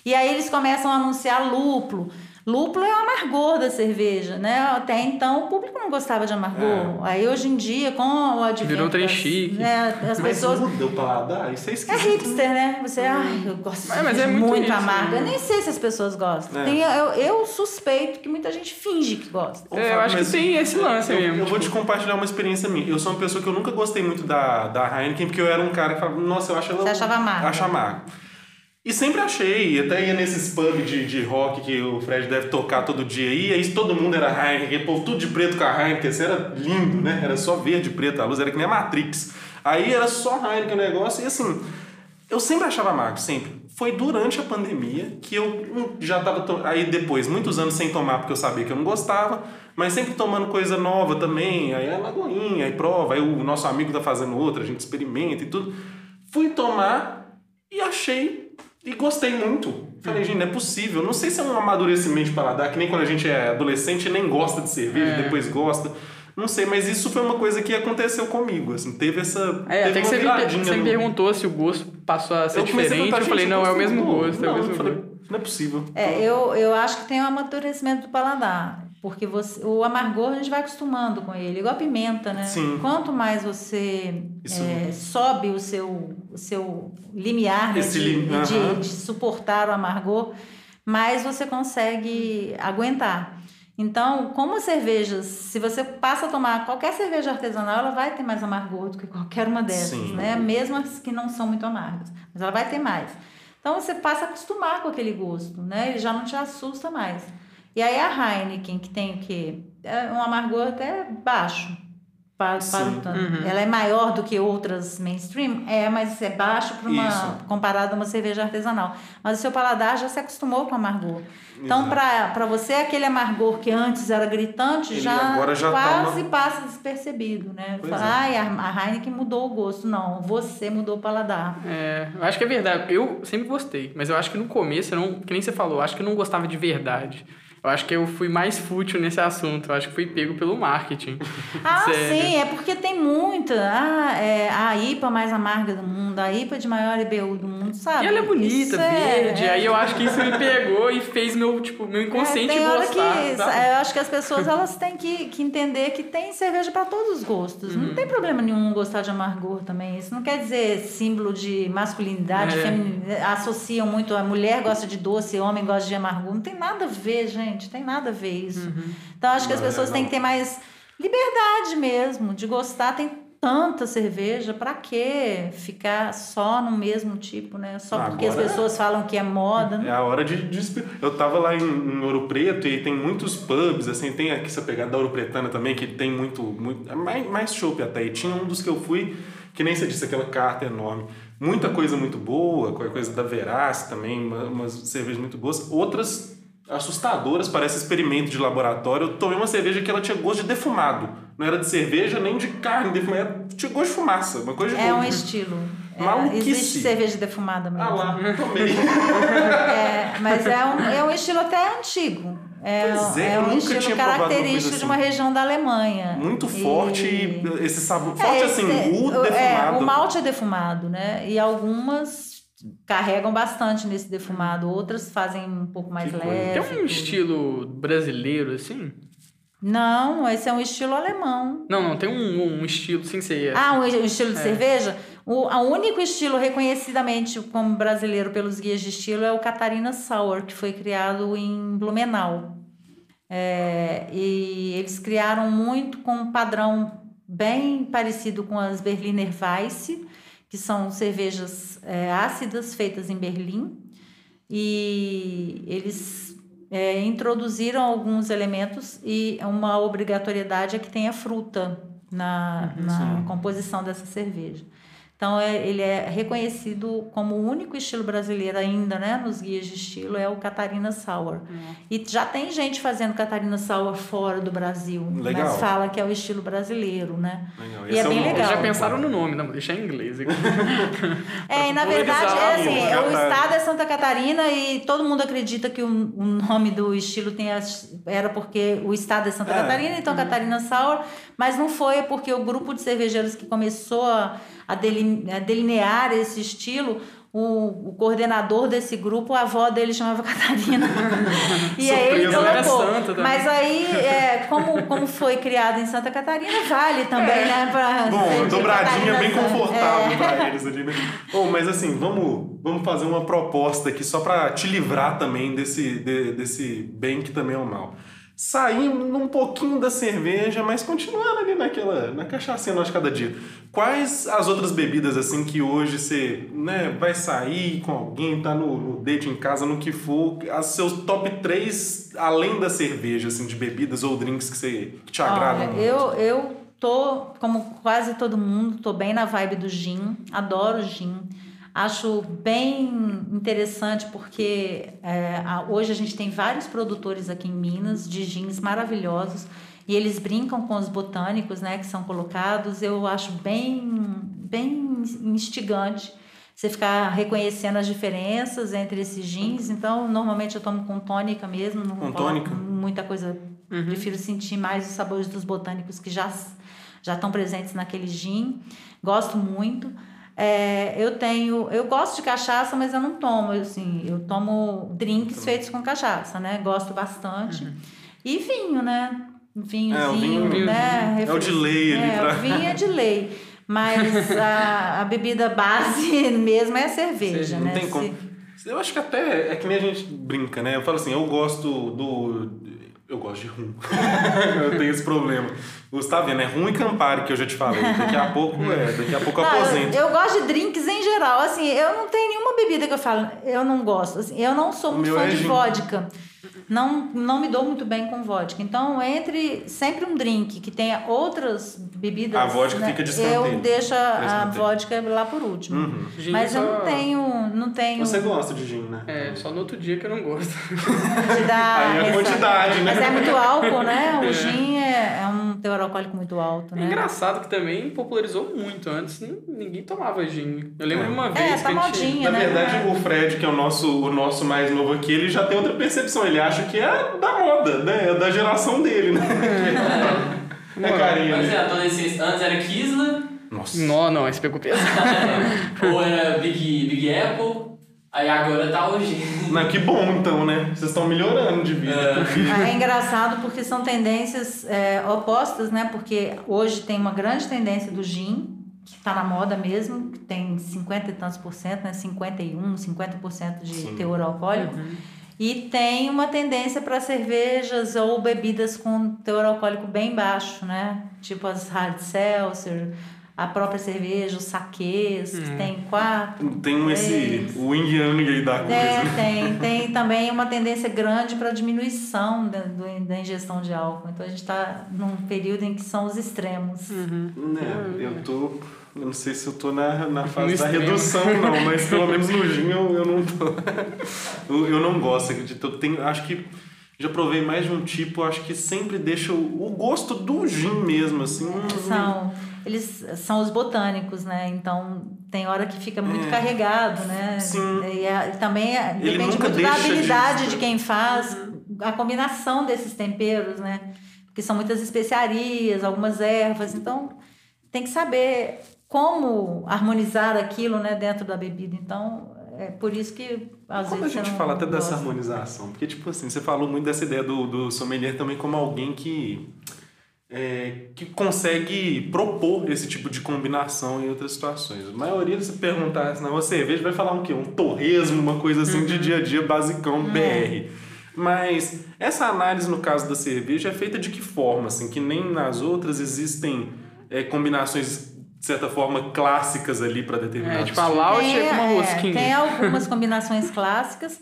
E aí eles começam a anunciar lúpulo. Lúpulo é o amargor da cerveja, né? Até então o público não gostava de amargor. Aí hoje em dia, com o advento... Virou um trem chique. Né, as Mas pessoas... muda o paladar, isso é É esquisito. hipster, né? Você, ai, eu gosto de Mas- mas é muito muito, isso, amarga. né? Eu nem sei se as pessoas gostam. É. Tem- eu, eu suspeito que muita gente finge que gosta. É, eu acho Mas que tem esse lance eu, mesmo. Eu vou te compartilhar uma experiência minha. Eu sou uma pessoa que eu nunca gostei muito da, da Heineken, porque eu era um cara que falava, nossa, eu acho ela. Você achava amarga. Acho amargo. E sempre achei, até ia nesses pubs de, de rock que o Fred deve tocar todo dia aí, aí todo mundo era Heineken, povo tudo de preto com a Heineken, assim, era lindo, né? Era só verde e preto, a luz era que nem a Matrix. Aí era só Heineken o negócio, e assim, Eu sempre achava amargo, sempre. Foi durante a pandemia que eu hum, já tava. To... Aí depois, muitos anos sem tomar, porque eu sabia que eu não gostava, mas sempre tomando coisa nova também. Aí é lagoinha, aí prova, aí o nosso amigo tá fazendo outra, a gente experimenta e tudo. Fui tomar e achei. E gostei muito. Falei, gente, não é possível. Não sei se é um amadurecimento de paladar, que nem quando a gente é adolescente nem gosta de cerveja, É. depois gosta. Não sei, mas isso foi uma coisa que aconteceu comigo, assim, teve essa. É, teve até que você me, você me perguntou se o gosto passou a ser Eu comecei a diferente. perguntar, Eu falei, não, é o mesmo gosto, é o Não, mesmo eu falei, gosto. não é possível. É, eu, eu acho que tem um amadurecimento do paladar. Porque você, o amargor a gente vai acostumando com ele, igual a pimenta, né? Sim. Quanto mais você é, sobe o seu, o seu limiar né, de, lim- de- aham. de suportar o amargor, mais você consegue aguentar. Então, como as cervejas, se você passa a tomar qualquer cerveja artesanal, ela vai ter mais amargor do que qualquer uma dessas, Sim. né? Mesmo as que não são muito amargas, mas ela vai ter mais. Então você passa a acostumar com aquele gosto, né? Ele já não te assusta mais. E aí a Heineken, que tem o quê? É um amargor até baixo. Para, para o tanto. Uhum. Ela é maior do que outras mainstream? É, mas é baixo para uma Isso. comparado a uma cerveja artesanal. Mas o seu paladar já se acostumou com o amargor. Então, para você, aquele amargor que antes era gritante, Ele já, agora já tá quase uma- passa despercebido, né? Pois Fala, é. A Heineken mudou o gosto. Não, você mudou o paladar. É, eu acho que é verdade. Eu sempre gostei, mas eu acho que no começo, eu não, que nem você falou, eu acho que eu não gostava de verdade. Eu acho que eu fui mais fútil nesse assunto. Eu acho que fui pego pelo marketing. Ah, Sério. sim, é porque tem muita. Ah, é a IPA mais amarga do mundo, a IPA de maior IBU do mundo, sabe? E ela é bonita, Isso é- verde. é- Aí eu acho que isso me pegou e fez meu, tipo, meu inconsciente é, tem hora gostar. que sabe? eu acho que as pessoas elas têm que, que entender que tem cerveja para todos os gostos. Uhum. Não tem problema nenhum gostar de amargor também. Isso não quer dizer símbolo de masculinidade, É. feminilidade. Associam muito a mulher gosta de doce, homem gosta de amargor. Não tem nada a ver, gente. Tem nada a ver isso. Uhum. Então acho que as Não, é, pessoas têm que ter mais liberdade mesmo de gostar. Tem tanta cerveja, para que ficar só no mesmo tipo, né? Só porque as Agora- pessoas falam que é moda. É a hora de, de Eu tava lá em, em Ouro Preto e tem muitos pubs, assim, tem aqui essa pegada da Ouro Pretana também, que tem muito, muito é mais, mais chopp até. E tinha um dos que eu fui, que nem você disse, aquela carta enorme. Muita coisa muito boa, qualquer coisa da Verace também, uma- umas cervejas muito boas. Outras assustadoras, parece experimento de laboratório. Eu tomei uma cerveja que ela tinha gosto de defumado. Não era de cerveja nem de carne defumada, tinha gosto de fumaça, uma coisa de É um louco. estilo. É, Maluquice. existe cerveja defumada mesmo. Ah lá, tomei. É, mas é um, é um estilo até antigo. É, Pois é, eu um estilo característico coisa de uma assim. região da Alemanha. Muito forte e esse sabor. Forte É, assim, esse- o é, defumado. o malte é defumado, né? E algumas carregam bastante nesse defumado, outras fazem um pouco mais Que leve. Tem um tudo. estilo brasileiro, assim? Não, esse é um estilo alemão. Não, não, tem um, um estilo sem ser. Ah, um, um estilo de É. cerveja? O a único estilo reconhecidamente como brasileiro pelos guias de estilo é o Catarina Sour, que foi criado em Blumenau. É, e eles criaram muito com um padrão bem parecido com as Berliner Weisse, que são cervejas é, ácidas feitas em Berlim. E eles é, introduziram alguns elementos e uma obrigatoriedade é que tenha fruta na, na composição dessa cerveja. Então, é, ele é reconhecido como o único estilo brasileiro ainda, né? Nos guias de estilo, é o Catarina Sour. E já tem gente fazendo Catarina Sour fora do Brasil, Legal. mas fala que é o estilo brasileiro, né? Legal. E Esse é bem. Eles legal. já pensaram no nome, não, vou deixar em inglês aqui. É, e na verdade, é assim, o estado é Santa Catarina e todo mundo acredita que o, o nome do estilo tem as- era porque o estado é Santa É. Catarina, então Catarina Sour, mas não foi porque o grupo de cervejeiros que começou a, a deli- a delinear esse estilo, o, o coordenador desse grupo, a avó dele chamava Catarina. e aí ele né? colocou. Mas aí, é, como, como foi criado em Santa Catarina, vale também, né? Pra, É. Bom, dobradinha bem Sour. confortável É. pra eles ali, né? Bom, mas assim, vamos, vamos fazer uma proposta aqui só pra te livrar também desse, de- desse bem que também é o mal. Saímos um pouquinho da cerveja, mas continuando ali naquela, na cachaça nossa de cada dia. Quais as outras bebidas assim que hoje você né, vai sair com alguém, tá no, no date em casa, no que for, as seus top 3 além da cerveja, assim, de bebidas ou drinks que, você, que te agradam? Olha, eu, eu tô, como quase todo mundo, tô bem na vibe do gin, adoro gin. Acho bem interessante porque é, a, hoje a gente tem vários produtores aqui em Minas de jeans maravilhosos e eles brincam com os botânicos, né, que são colocados. Eu acho bem, bem instigante você ficar reconhecendo as diferenças entre esses jeans. Então, normalmente eu tomo com tônica mesmo, não Com coloco tônica? muita coisa. Prefiro sentir mais os sabores dos botânicos que já já estão presentes naquele gin. Gosto muito. É, eu tenho, eu gosto de cachaça, mas eu não tomo, eu, assim, eu tomo drinks feitos com cachaça, né? Gosto bastante. E vinho, né? Vinhozinho, É, o vinho- né? é o de lei ali É, pra- o vinho é de lei. Mas a, a bebida base mesmo é a cerveja, Não né? tem como. Eu acho que até é que nem a gente brinca, né? Eu falo assim, eu gosto do. Eu gosto de rum. eu tenho esse problema. Você tá vendo, é rum e Campari que eu já te falei. Daqui a pouco, é, daqui a pouco eu Não, eu, aposento. eu gosto de drinks em geral. Assim, eu não tenho nenhuma bebida que eu falo, eu não gosto. Assim, eu não sou muito fã é de gin. vodka. Não, não me dou muito bem com vodka. Então, entre sempre um drink que tenha outras bebidas. A vodka né, fica de escanteio. Eu deixo a, a vodka lá por último. Uhum. Mas eu só- não tenho. Não tenho Você gosta de gin, né? É, só no outro dia que eu não gosto. de dar Aí é a quantidade, né? Mas é muito álcool, né? O gin é, é um teor alcoólico muito alto, É né? engraçado que também popularizou muito. Antes ninguém tomava gin. Eu lembro É. de uma É, vez tá que a gente... modinha. Na né? verdade, o Fred, que é o nosso, o nosso mais novo aqui, ele já tem outra percepção. Ele acha que é da moda, né? É da geração dele, né? É, carinha. Mas né? é, adolescência. Antes era Kisla, Nossa. Não, não, esse pegou pesado. ou era Big, Big Apple, aí agora tá hoje. Não, que bom, então, né? Vocês estão melhorando de vida. É. É engraçado porque são tendências é, opostas, né? Porque hoje tem uma grande tendência do gin, que está na moda mesmo, que tem 50 e tantos por cento, né? 51, 50% de Sim. teor alcoólico. E tem uma tendência para cervejas ou bebidas com teor alcoólico bem baixo, né? Tipo as hard seltzer, a própria cerveja, os saquês, que tem quatro, Tem um esse. três. O yin yang aí da coisa. É, tem, tem também uma tendência grande para diminuição da, do- da ingestão de álcool. Então a gente está num período em que são os extremos. Né, eu tô. Eu não sei se eu tô na, na fase No da extremo. redução, não, mas pelo menos no gin eu, eu não tô. eu, eu não gosto, acredito. Eu tenho, acho que já provei mais de um tipo, acho que sempre deixa o, o gosto do gin mesmo, assim. hum, São, eles são os botânicos, né? Então tem hora que fica muito É. carregado, né? Sim. E, é- e também é- Ele depende muito da habilidade de, quem faz, a combinação desses temperos, né? Porque são muitas especiarias, algumas ervas, então tem que saber como harmonizar aquilo, né, dentro da bebida. Então é por isso que às Quando a vezes você gente não fala até dessa gosta. harmonização, porque, tipo assim, você falou muito dessa ideia do, do sommelier também como alguém que, é, que consegue propor esse tipo de combinação em outras situações. A maioria, se perguntar assim, na uma cerveja, vai falar um quê? Um torresmo, uma coisa assim de dia a dia, basicão, BR. Mas essa análise, no caso da cerveja, é feita de que forma? Assim, que nem nas outras existem é, combinações, de certa forma, clássicas ali para determinados É, tipo a Laut é com uma é, rosquinha. tem algumas combinações clássicas,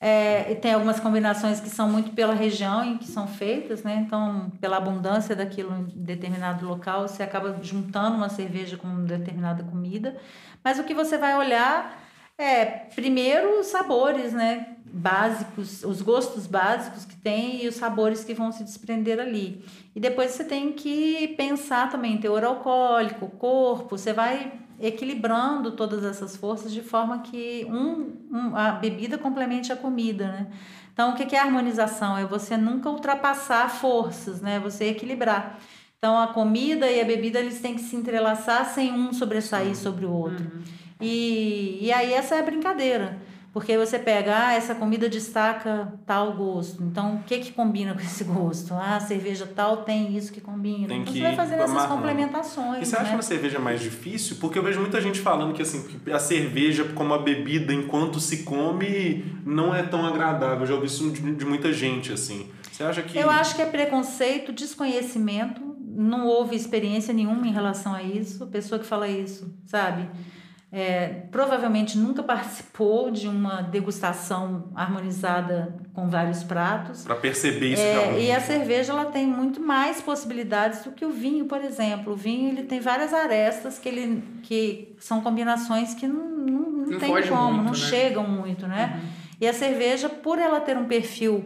é, tem algumas combinações que são muito pela região em que são feitas, né? Então, pela abundância daquilo em determinado local, você acaba juntando uma cerveja com determinada comida. Mas o que você vai olhar é, primeiro, os sabores, né? Básicos, os gostos básicos que tem e os sabores que vão se desprender ali. E depois você tem que pensar também em teor alcoólico, corpo, você vai equilibrando todas essas forças de forma que um, um- a bebida complemente a comida, né? Então, o que é harmonização? É você nunca ultrapassar forças, né? Você equilibrar. Então, a comida e a bebida, eles têm que se entrelaçar sem um sobressair sobre o outro. E, e aí, essa é a brincadeira. Porque você pega, ah, essa comida destaca tal gosto. Então, o que que combina com esse gosto? Ah, a cerveja tal tem isso que combina. Tem então, que você vai fazendo essas amarrando. complementações, E você acha né? uma cerveja mais difícil? Porque eu vejo muita gente falando que assim, a cerveja como a bebida enquanto se come não é tão agradável. Eu já ouvi isso de, de muita gente, assim. Você acha que. Eu acho que é preconceito, desconhecimento, não houve experiência nenhuma em relação a isso. A pessoa que fala isso, sabe? É, provavelmente nunca participou de uma degustação harmonizada com vários pratos. Para perceber isso É, e a cerveja ela tem muito mais possibilidades do que o vinho, por exemplo. O vinho ele tem várias arestas que, ele, que são combinações que não, não, não, Não tem como, muito, não né? chegam muito, né? E a cerveja, por ela ter um perfil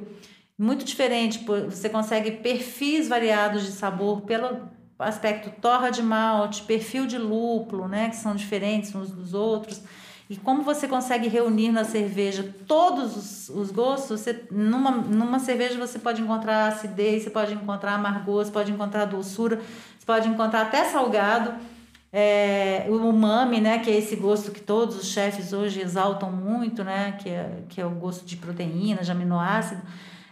muito diferente, você consegue perfis variados de sabor pelo aspecto torra de malte, perfil de lúpulo, né, que são diferentes uns dos outros. E como você consegue reunir na cerveja todos os, os gostos, você, numa, numa cerveja você pode encontrar acidez, você pode encontrar amargor, você pode encontrar doçura, você pode encontrar até salgado. É, o umami, né, que é esse gosto que todos os chefes hoje exaltam muito, né, que é, que é o gosto de proteína, de aminoácido.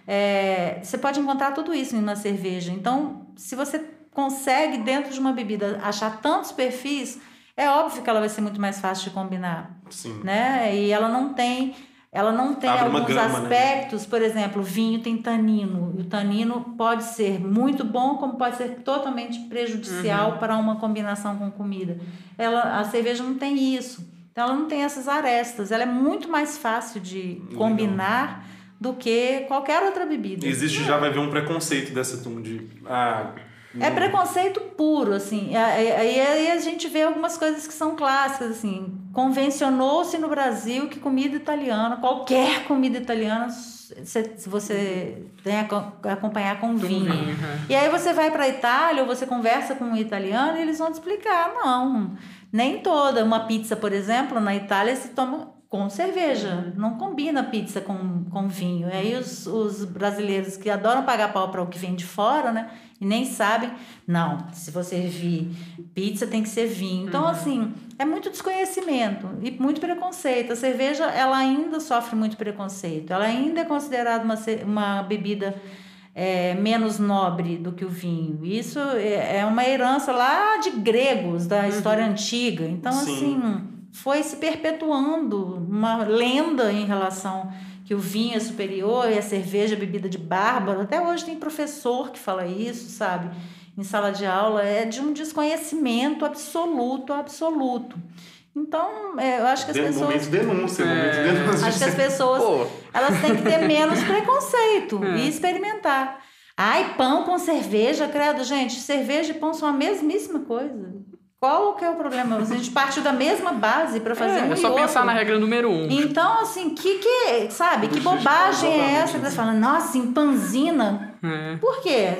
É, você pode encontrar tudo isso em uma cerveja. Então, se você consegue, dentro de uma bebida, achar tantos perfis, é óbvio que ela vai ser muito mais fácil de combinar Sim. né? E ela não tem, ela não tem Abre alguns né? aspectos, por exemplo, vinho tem tanino. E o tanino pode ser muito bom, como pode ser totalmente prejudicial para uma combinação com comida. Ela, a cerveja não tem isso. Então ela não tem essas arestas. Ela é muito mais fácil de combinar do que qualquer outra bebida. Existe já, vai ver um preconceito dessa turma de. Ah, É preconceito puro, assim. Aí, aí- a gente vê algumas coisas que são clássicas, assim. Convencionou-se no Brasil que comida italiana, qualquer comida italiana, se, você tem a co- acompanhar com vinho. é. E aí você vai para a Itália ou você conversa com um italiano e eles vão te explicar, não, nem toda. Uma pizza, por exemplo, na Itália se toma com cerveja. Não combina pizza com, com vinho. E aí os, os brasileiros que adoram pagar pau para o que vem de fora, né? E nem sabem, não, se você vir pizza tem que ser vinho. Então, assim, é muito desconhecimento e muito preconceito. A cerveja, ela ainda sofre muito preconceito. Ela ainda é considerada uma, uma bebida é, menos nobre do que o vinho. Isso é, é uma herança lá de gregos, da história antiga. Então, Sim. assim, foi se perpetuando uma lenda em relação que o vinho é superior e a cerveja é bebida de bárbaro. Até hoje tem professor que fala isso, sabe? Em sala de aula é de um desconhecimento absoluto, absoluto. Então, é, eu acho que as de- pessoas momento de denúncia, É. momento de denúncia. Acho que as pessoas Pô. elas têm que ter menos preconceito É. e experimentar. Ai, pão com cerveja, credo, gente, cerveja e pão são a mesmíssima coisa. Qual que é o problema? A gente partiu da mesma base para fazer É, um é e só outro. pensar na regra número um. Então, assim, que que, sabe, que bobagem é essa que você fala, nossa, em panzina. É. Por quê?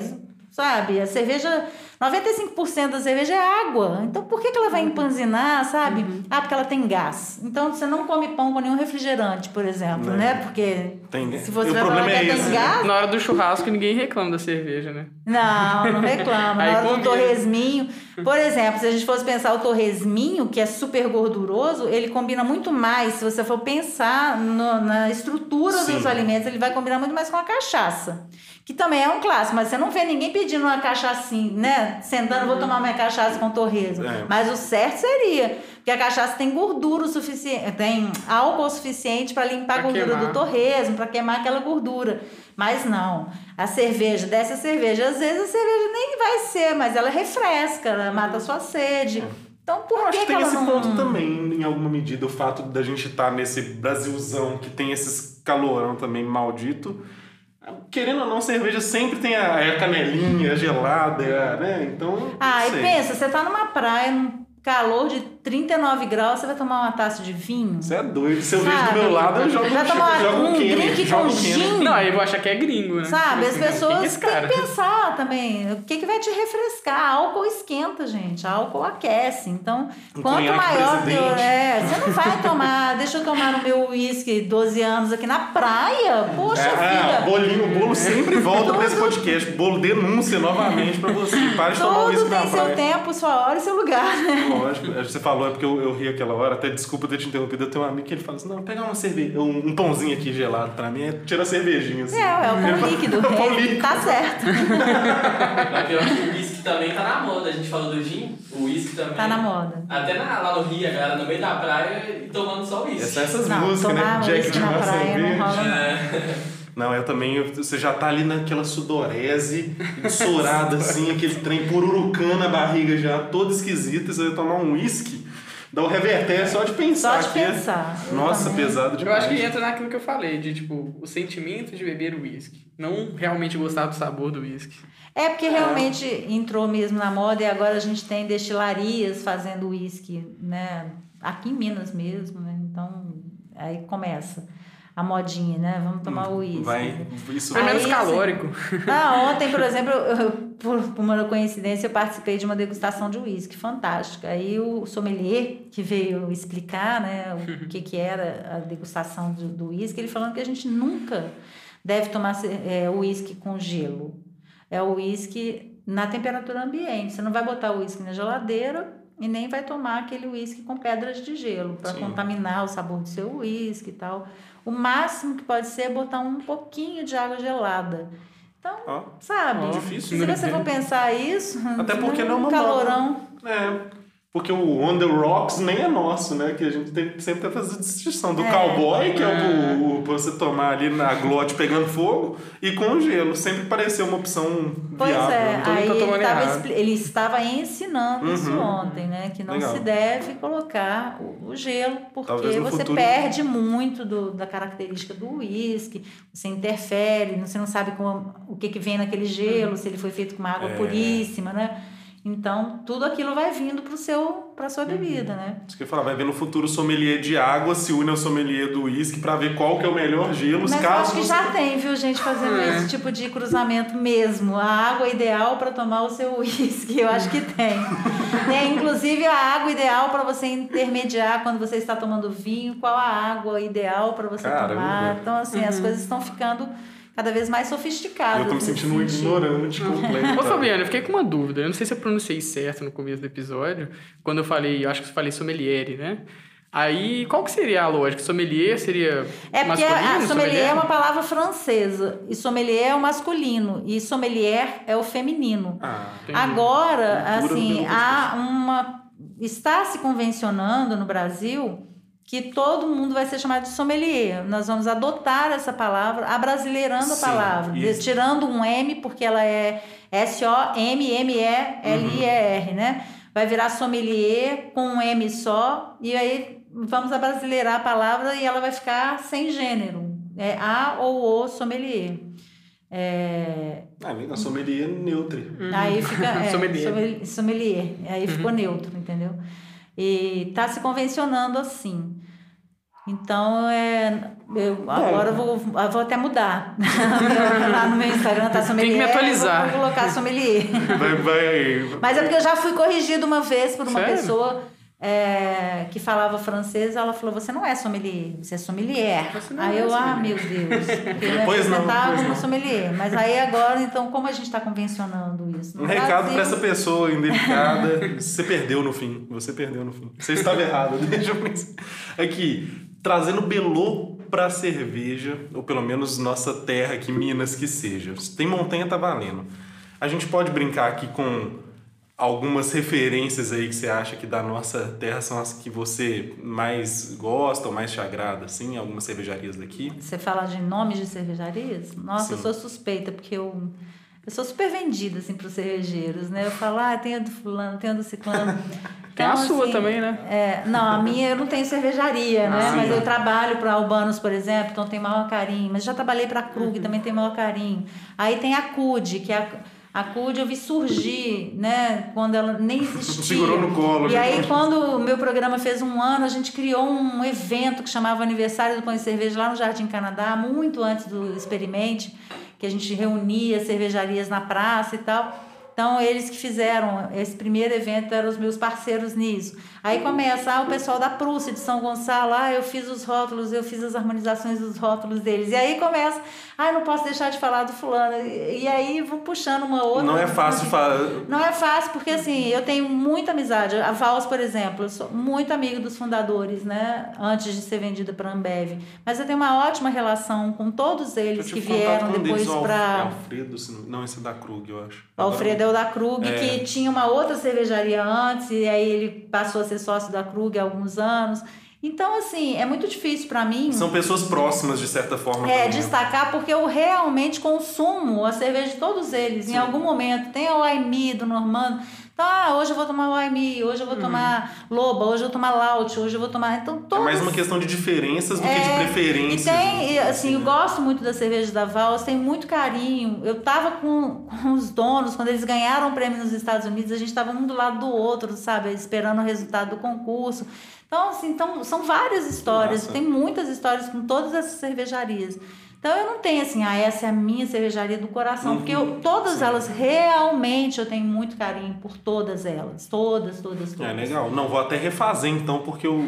Sabe, a cerveja, 95% da cerveja é água. Então, por que, que ela vai empanzinar, sabe? Ah, porque ela tem gás. Então, você não come pão com nenhum refrigerante, por exemplo, Não. né? Porque Tem- se você o vai falar problema que é tem né? gás, Na hora do churrasco, ninguém reclama da cerveja, né? não, não reclama. Aí Na hora do torresminho, por exemplo, se a gente fosse pensar o torresminho, que é super gorduroso, ele combina muito mais. Se você for pensar no- na estrutura Sim. dos alimentos, ele vai combinar muito mais com a cachaça. Que também é um clássico, mas você não vê ninguém pedindo uma cachaçinha, né? Sentando, vou tomar minha cachaça com torresmo. É. Mas o certo seria, porque a cachaça tem gordura o suficiente, tem álcool o suficiente para limpar a Pra gordura queimar. do torresmo, para queimar aquela gordura. Mas não, a cerveja, dessa cerveja, às vezes a cerveja nem vai ser, mas ela refresca, ela mata a sua sede. Então por Eu acho que, que que tem esse não... ponto também, em alguma medida, o fato da gente estar nesse Brasilzão que tem esses calorão também maldito. Querendo ou não, cerveja sempre tem a, a canelinha gelada, é, né? Então. Ah, e pensa, você tá numa praia, num calor de 39 graus, você vai tomar uma taça de vinho? Você é doido. Se eu vejo do meu lado, eu jogo, Vai tomar jogo um Kenner, drink jogo com gin? Não, aí eu vou achar que é gringo, né? Sabe, as é pessoas têm que pensar também. O que, que vai te refrescar? Álcool esquenta, gente. Álcool aquece. Então, Um quanto maior presidente. pior é. Você não vai tomar. Deixa eu tomar o meu uísque 12 anos aqui na praia. Poxa, É, filha. ah, bolinho, o bolo sempre volta pra esse Tudo- podcast. Bolo denúncia novamente pra você. Para de tomar Tudo uísque na tem seu praia. tempo, sua hora e seu lugar, né? Lógico, você falou, é porque eu, eu ri aquela hora, até desculpa ter te interrompido. Eu tenho um amigo que ele fala assim: não, pega uma cerveja, um, um pãozinho aqui gelado pra mim, é- tira a cervejinha. Assim. É, é o pão líquido. É o pão É, líquido. Tá certo. Mas pior que o uísque também tá na moda. A gente falou do gin, o uísque também. Tá na moda. Até na- lá no Rio, a galera no meio da praia e tomando só uísque. Essas, essas Não, músicas, né? Jack de maçã praia não verde. rola. É. Não, eu também, eu- você já tá ali naquela sudorese, ensorada assim, aquele trem pururucando a barriga já, toda esquisita, você vai tomar um uísque. Dá o reverter só de pensar. Só de aqui. pensar. Eu Nossa, também. pesado Eu demais. acho que entra naquilo que eu falei, de tipo, o sentimento de beber o uísque. Não realmente gostar do sabor do uísque. É porque realmente entrou mesmo na moda e agora a gente tem destilarias fazendo uísque, né? Aqui em Minas mesmo, né? Então, aí começa a modinha, né? Vamos tomar o uísque. Hum, Vai, isso Aí, menos assim, calórico. Ah, ontem, por exemplo, eu, por, por uma coincidência, eu participei de uma degustação de uísque, fantástica. Aí o sommelier que veio explicar, né, o que, que era a degustação do do uísque, ele falando que a gente nunca deve tomar é, uísque com gelo. É o uísque na temperatura ambiente. Você não vai botar o uísque na geladeira e nem vai tomar aquele uísque com pedras de gelo para contaminar o sabor do seu uísque e tal. O máximo que pode ser é botar um pouquinho de água gelada. Então, sabe? Ó, difícil, Se né? você for pensar isso, Até porque não é um calorão. É. Porque o On The Rocks nem é nosso, né? Que a gente tem, sempre tem que fazer distinção do É. cowboy, que é, É. o, o pra você tomar ali na glote pegando fogo, e com gelo. Sempre pareceu uma opção Pois viável. é, mundo aí ele, tava ele estava ensinando isso Uhum. ontem, né? Que não Legal. se deve colocar o, o gelo, porque você futuro- perde muito do- da característica do uísque, você interfere, você não sabe como, o que, que vem naquele gelo, se ele foi feito com uma água É. puríssima, né? Então, tudo aquilo vai vindo para seu para Uhum. sua bebida, né? Isso que eu falar, vai ver no futuro o sommelier de água se une ao sommelier do uísque pra ver qual que é o melhor gelo. Mas eu caso acho que você- já tem, viu, gente, fazendo É. esse tipo de cruzamento mesmo. A água ideal para tomar o seu uísque, eu acho que tem. tem, inclusive, a água ideal para você intermediar quando você está tomando vinho, qual a água ideal para você Caramba. tomar. Então, assim, as coisas estão ficando cada vez mais sofisticadas. Eu tô me nesse sentindo um ignorante completo. Ô, Fabiano, eu fiquei com uma dúvida. Eu não sei se eu pronunciei certo no começo do episódio. Quando eu falei, eu acho que eu falei sommelier, né? Aí, qual que seria a lógica? Sommelier seria É porque masculino? a sommelier é uma palavra francesa e sommelier é o masculino e sommelier é o feminino. Ah. Agora, assim, há uma. Está se convencionando no Brasil que todo mundo vai ser chamado de sommelier. Nós vamos adotar essa palavra, abrasileirando Sim, a palavra, de- isso. tirando um M, porque ela é S-O-M-M-E-L-I-E-R, né? Vai virar sommelier com um M só, e aí vamos abrasileirar a palavra e ela vai ficar sem gênero. É a ou o sommelier. É, ah, a sommelier é neutre. Aí fica. É, Sommelier. sommelier. sommelier. Aí ficou neutro, entendeu? E tá se convencionando assim. Então, é, eu, agora eu vou, eu vou até mudar. Lá no meu Instagram tá sommelier. me atualizar. Eu vou colocar sommelier. Vai, vai. Mas é porque eu já fui corrigida uma vez por uma Sério? pessoa é, que falava francês. Ela falou: Você não é sommelier, você é sommelier. Você não aí é eu, ah, sommelier. meu Deus. Eu me Pois não, apresentava pois como não. sommelier. Mas aí agora, então, como a gente está convencionando isso? No Um recado Brasil- pra essa pessoa indelicada. Você perdeu no fim. Você perdeu no fim. Você estava errado. Deixa eu pensar. Aqui, trazendo Belô pra cerveja, ou pelo menos nossa terra aqui, Minas, que seja. Se Tem montanha, tá valendo. A gente pode brincar aqui com algumas referências aí que você acha que da nossa terra são as que você mais gosta ou mais te agrada, assim? Algumas cervejarias daqui? Você fala de nomes de cervejarias? Nossa, eu Sim. sou suspeita, porque eu, eu sou super vendida, assim, para os cervejeiros, né? Eu falo, ah, tem a do fulano, tem a do ciclano. Tem a Então, sua assim, também, né? É, não, a minha eu não tenho cervejaria, né? Ah, mas eu trabalho para Albanos, por exemplo, então tem maior carinho. Mas já trabalhei para a Krug, Uhum. também tem maior carinho. Aí tem a CUD, que é a, a CUD eu vi surgir, né? Quando ela nem existia. Segurou no colo, E né? aí, quando o meu programa fez um ano, a gente criou um evento que chamava Aniversário do Pão e Cerveja lá no Jardim Canadá, muito antes do Experimente, que a gente reunia cervejarias na praça e tal. Então, eles que fizeram esse primeiro evento eram os meus parceiros nisso. Aí começa ah, o pessoal da Prússia, de São Gonçalo, ah, eu fiz os rótulos, eu fiz as harmonizações dos rótulos deles. E aí começa, ah, não posso deixar de falar do fulano. E, aí vou puxando uma outra. Não é fácil falar. Não é fácil, porque assim, eu tenho muita amizade. A Vals, por exemplo, eu sou muito amiga dos fundadores, né? Antes de ser vendida para a Ambev. Mas eu tenho uma ótima relação com todos eles que vieram depois para. Alfredo, não- esse é da Krug, eu acho. Alfredo é o da Krug, É. que tinha uma outra cervejaria antes, e aí ele passou a ser sócio da Krug há alguns anos. Então, assim, é muito difícil para mim. São pessoas próximas, de certa forma. É, também. destacar porque eu realmente consumo a cerveja de todos eles. Em algum momento. Tem o Aimi do Normando. Tá, hoje eu vou tomar Waimi, hoje eu vou tomar Loba, hoje eu vou tomar Laut, hoje eu vou tomar. Então, É todas... mais uma questão de diferenças do que de É, preferências. E tem, né? assim, eu gosto muito da cerveja da Vals, tem muito carinho. Eu tava com, com os donos, quando eles ganharam o prêmio nos Estados Unidos, a gente tava um do lado do outro, sabe? Esperando o resultado do concurso. Então, assim, então, são várias histórias, Massa. tem muitas histórias com todas essas cervejarias. Então eu não tenho assim, ah, essa é a minha cervejaria do coração, porque Uhum. eu, todas elas realmente eu tenho muito carinho por todas elas, todas, todas, todas. É legal. Não, vou até refazer então, porque eu,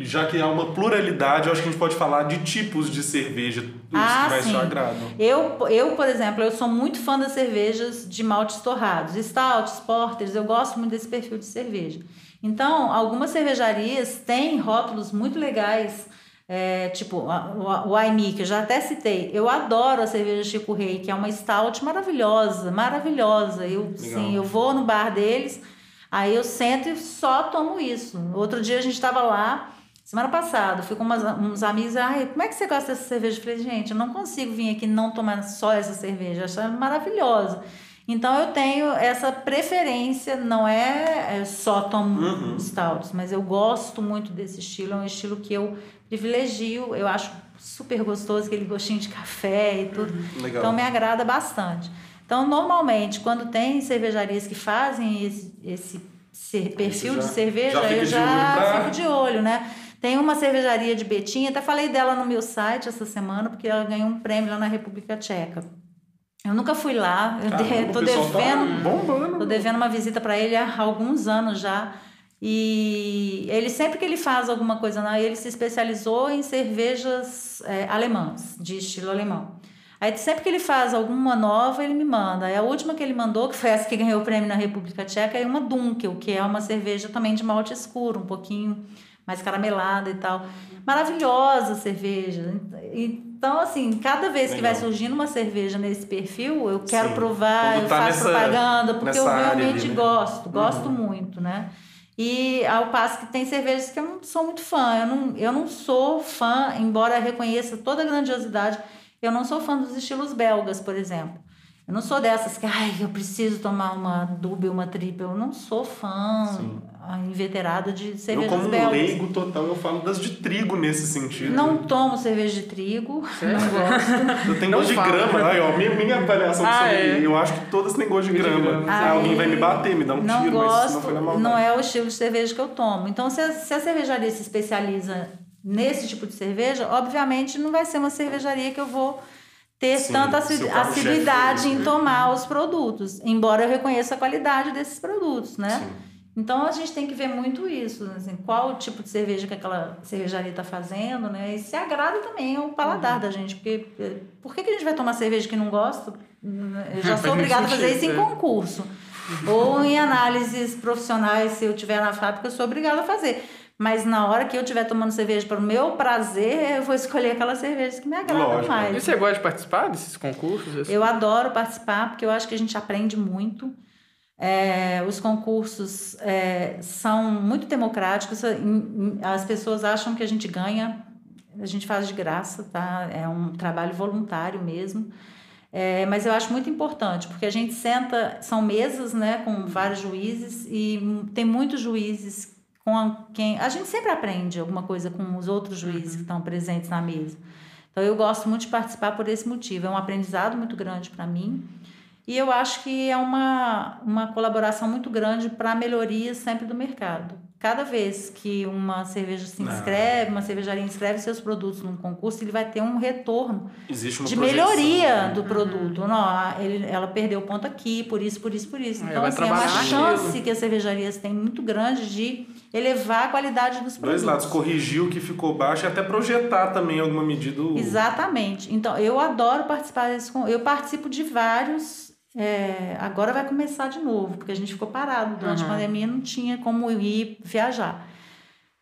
já que há uma pluralidade, eu acho que a gente pode falar de tipos de cerveja, Ah, que mais sim. te agradam. Eu, eu, por exemplo, eu sou muito fã das cervejas de maltes torrados. Stouts, porters, eu gosto muito desse perfil de cerveja. Então, algumas cervejarias têm rótulos muito legais, é, tipo o, o Aimi, que eu já até citei. Eu adoro a cerveja Chico Rei, que é uma stout maravilhosa, maravilhosa. Eu, Legal. sim, eu vou no bar deles, aí eu sento e só tomo isso. Outro dia a gente estava lá, Semana passada, fui com umas- uns amigos, ai, como é que você gosta dessa cerveja? Eu falei, gente, eu não consigo vir aqui e não tomar só essa cerveja, ela maravilhosa. Então eu tenho essa preferência, não é, é só tomo Uhum. stouts, mas eu gosto muito desse estilo, é um estilo que eu privilegio, eu acho super gostoso, aquele gostinho de café e tudo. Legal. Então me agrada bastante. Então, normalmente, quando tem cervejarias que fazem esse, esse perfil já- de cerveja, já eu de já olho pra- fico de olho, né? Tem uma cervejaria de Betim, até falei dela no meu site essa semana, porque ela ganhou um prêmio lá na República Tcheca. Eu nunca fui lá, eu Caramba, de, tô tá devendo. bombando. Tô devendo uma visita para ele há alguns anos já. E ele sempre que ele faz alguma coisa, lá, ele se especializou em cervejas é, alemãs, de estilo alemão. Aí sempre que ele faz alguma nova, ele me manda. Aí a última que ele mandou, que foi essa que ganhou o prêmio na República Tcheca, é uma Dunkel, que é uma cerveja também de malte escuro, um pouquinho mais caramelada e tal. Maravilhosa cerveja. Então, assim, cada vez que vai Legal. surgindo uma cerveja nesse perfil, eu quero Sim. provar, Quando eu tá faço nessa- propaganda, porque eu área ali, realmente né? gosto, gosto muito, né? E ao passo que tem cervejas que eu não sou muito fã. Eu não, eu não sou fã, embora reconheça toda a grandiosidade, eu não sou fã dos estilos belgas, por exemplo. Eu não sou dessas que, ai, eu preciso tomar uma double, uma triple. Eu não sou fã ah, inveterada de Eu, cervejas como um belgas. leigo total, eu falo das de trigo nesse sentido. Não tomo cerveja de trigo, não gosto. Eu tenho Não gosto de grama. Aí, ó, minha, minha avaliação Ah, sobre. é. Eu acho que todas têm gosto de grama. grama. Ah, alguém vai me bater, me dar um não tiro, mas gosto, não foi na maldade. não é o estilo de cerveja que eu tomo. Então, se a, se a cervejaria se especializa nesse tipo de cerveja, obviamente não vai ser uma cervejaria que eu vou ter Sim, tanta assiduidade em né? tomar os produtos, embora eu reconheça a qualidade desses produtos, né? Sim. Então a gente tem que ver muito isso, assim, qual o tipo de cerveja que aquela cervejaria está fazendo, né? E se agrada também ao paladar Uhum. da gente, porque eh, por que, que a gente vai tomar cerveja que não gosta? Eu já sou obrigada a fazer isso em é. concurso. Ou em análises profissionais, se eu tiver na fábrica, eu sou obrigada a fazer. Mas na hora que eu estiver tomando cerveja para o meu prazer, eu vou escolher aquelas cervejas que me agradam Lógico. E mais. você gosta de participar desses concursos? assim? Eu adoro participar porque eu acho que a gente aprende muito. É, os concursos é, são muito democráticos. em- em- As pessoas acham que a gente ganha, a gente faz de graça, tá? É um trabalho voluntário mesmo. É, mas eu acho muito importante, porque a gente senta, são mesas né, com vários juízes e tem muitos juízes com quem. A gente sempre aprende alguma coisa com os outros juízes que estão presentes na mesa. Então eu gosto muito de participar por esse motivo. É um aprendizado muito grande para mim. E eu acho que é uma, uma colaboração muito grande para a melhoria sempre do mercado. Cada vez que uma cerveja se Ah. inscreve, uma cervejaria inscreve seus produtos num concurso, ele vai ter um retorno Existe uma de projeção, melhoria né? do produto. Não, ele, ela perdeu o ponto aqui, por isso, por isso, por isso. Então, assim, é uma chance que as cervejarias têm muito grande de elevar a qualidade dos Dois produtos. lados, corrigir o que ficou baixo e até projetar também em alguma medida o... Exatamente. Então, eu adoro participar desse. con- Eu participo de vários. É, agora vai começar de novo, porque a gente ficou parado durante a Uhum. pandemia, não tinha como ir viajar.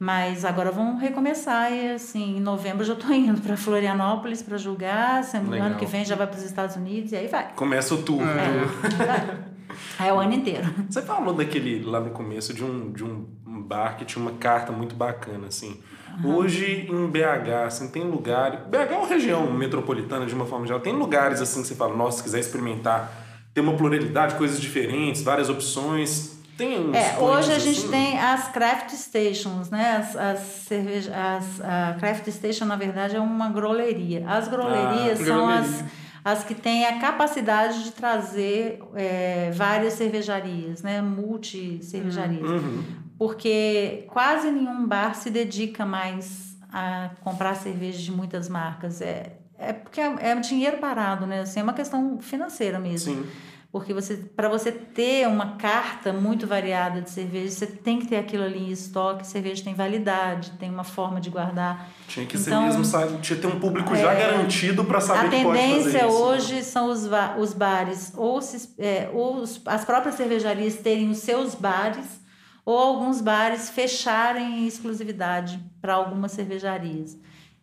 Mas agora vamos recomeçar e assim, em novembro já estou indo para Florianópolis para julgar, semana Legal. ano que vem já vai para os Estados Unidos e aí vai. Começa o tour. É, vai. É o ano inteiro. Você falou daquele lá no começo de um, de um bar que tinha uma carta muito bacana, assim. Hoje em BH, assim, tem lugar. BH é uma região metropolitana de uma forma geral. Tem lugares assim que você fala, nossa, se quiser experimentar, ter uma pluralidade, coisas diferentes, várias opções. Tem uns É, hoje a clientes gente assim? tem as craft stations, né? As, as cerveja, as, a craft station, na verdade, é uma groleria. As grolerias Ah, são as, as que têm a capacidade de trazer é, várias cervejarias, né? Multi-cervejarias. Uhum. Porque quase nenhum bar se dedica mais a comprar cerveja de muitas marcas. É, é porque é, é dinheiro parado, né? Assim, é uma questão financeira mesmo. Sim. Porque você, para você ter uma carta muito variada de cerveja, você tem que ter aquilo ali em estoque. Cerveja tem validade, tem uma forma de guardar. Tinha que ser Então, mesmo, sabe? Tinha que ter um público já é, garantido para saber a que pode fazer tendência isso. hoje são os, os bares, ou, se, é, ou os- as próprias cervejarias terem os seus bares, ou alguns bares fecharem em exclusividade para algumas cervejarias.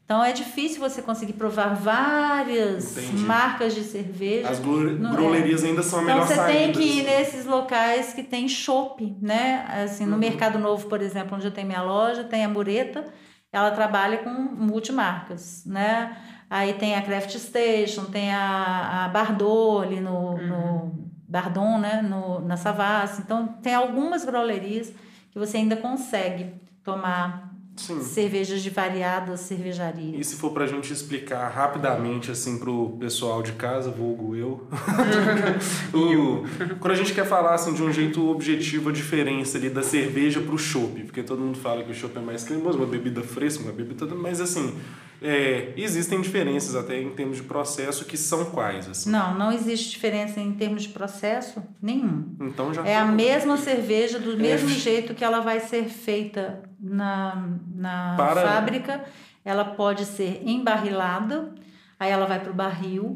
Então é difícil você conseguir provar várias Entendi. marcas de cerveja. As é. grolerias ainda são a Então melhor você saída. tem que ir nesses locais que tem chopp, né? Assim, no Uhum. Mercado Novo, por exemplo, onde eu tenho minha loja, tem a Mureta, ela trabalha com multimarcas, né? Aí tem a Craft Station, tem a, a Bardot ali no, no Bardon, né? No, na Savassi. Então tem algumas grolerias que você ainda consegue tomar Sim. cervejas de variadas cervejarias. E se for pra gente explicar rapidamente, assim, pro pessoal de casa, vulgo eu, o- quando a gente quer falar, assim, de um jeito objetivo, a diferença ali da cerveja pro chopp, porque todo mundo fala que o chopp é mais cremoso, uma bebida fresca, uma bebida... Mas, assim, é, existem diferenças até em termos de processo, que são quais, assim? Não, não existe diferença em termos de processo nenhum. Então já... É a mesma cerveja, do mesmo É. jeito que ela vai ser feita na, na Para- fábrica. Ela pode ser embarrilada, aí ela vai para o barril.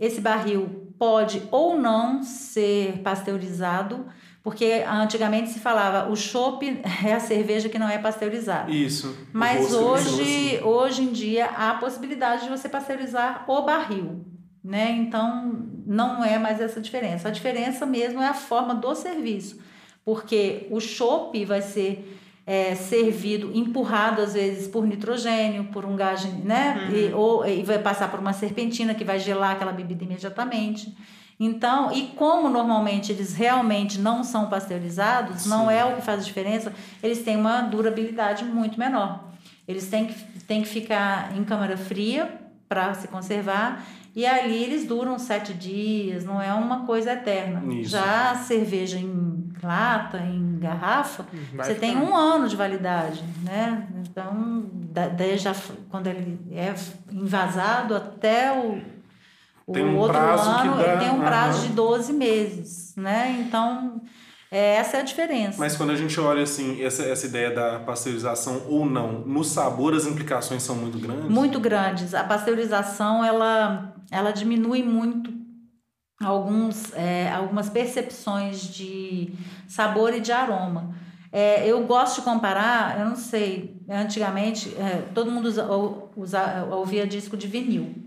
Esse barril pode ou não ser pasteurizado, porque antigamente se falava o chopp é a cerveja que não é pasteurizada. Isso. Mas hoje, assim. hoje em dia há a possibilidade de você pasteurizar o barril, né? Então não é mais essa diferença. A diferença mesmo é a forma do serviço, porque o chopp vai ser é, servido, empurrado às vezes por nitrogênio, por um gás, né? E, ou, e vai passar por uma serpentina que vai gelar aquela bebida imediatamente. Então, e como normalmente eles realmente não são pasteurizados, não Sim. é o que faz a diferença, eles têm uma durabilidade muito menor. Eles têm que, têm que ficar em câmara fria para se conservar e ali eles duram sete dias, não é uma coisa eterna. Isso. Já a cerveja em lata, em garrafa, Vai você tem ficar. um ano de validade, né? Então, desde a, quando ele é envasado até o Tem um outro prazo que ano, dá- ele tem um prazo aham. de 12 meses, né? Então, é, essa é a diferença. Mas quando a gente olha, assim, essa, essa ideia da pasteurização ou não, no sabor as implicações são muito grandes? muito grandes. A pasteurização ela, ela diminui muito alguns, é, algumas percepções de sabor e de aroma. É, eu gosto de comparar, eu não sei, antigamente é, todo mundo usa, usa- ouvia disco de vinil.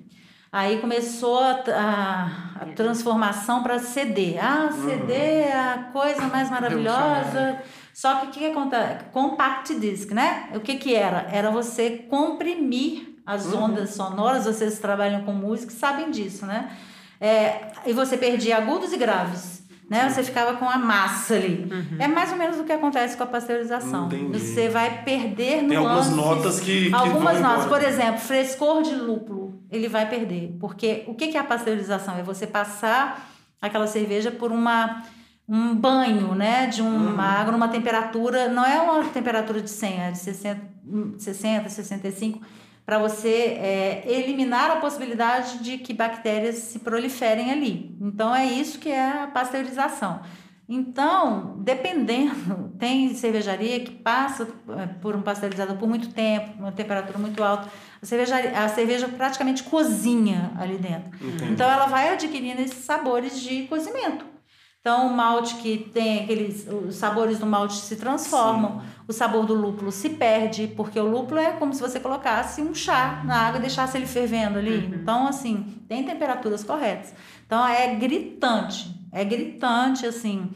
Aí começou a, a- a transformação para CD. Ah, CD é a coisa mais maravilhosa. Só que o que, que acontece? Compact disc, né? O que, que era? Era você comprimir as ondas sonoras. Vocês trabalham com música sabem disso, né? É, e você perdia agudos e graves. Né? Você ficava com a massa ali. É mais ou menos o que acontece com a pasteurização. Entendi. Você vai perder Tem algumas nuances. notas que, que Algumas notas, embora. por exemplo, frescor de lúpulo, ele vai perder. Porque o que é a pasteurização? É você passar aquela cerveja por uma, um banho, né? De Uhum. uma água numa temperatura, não é uma temperatura de 100, é de 60, hum, 60 65, para você é, eliminar a possibilidade de que bactérias se proliferem ali. Então, é isso que é a pasteurização. Então, dependendo, tem cervejaria que passa eh, por um pasteurizador por muito tempo, uma temperatura muito alta. A, cervejaria, a cerveja praticamente cozinha ali dentro. Entendi. Então, ela vai adquirindo esses sabores de cozimento. Então, o malte que tem aqueles. Os sabores do malte se transformam, o sabor do lúpulo se perde, porque o lúpulo é como se você colocasse um chá na água e deixasse ele fervendo ali. Então, assim, tem temperaturas corretas. Então, é gritante, é gritante, assim,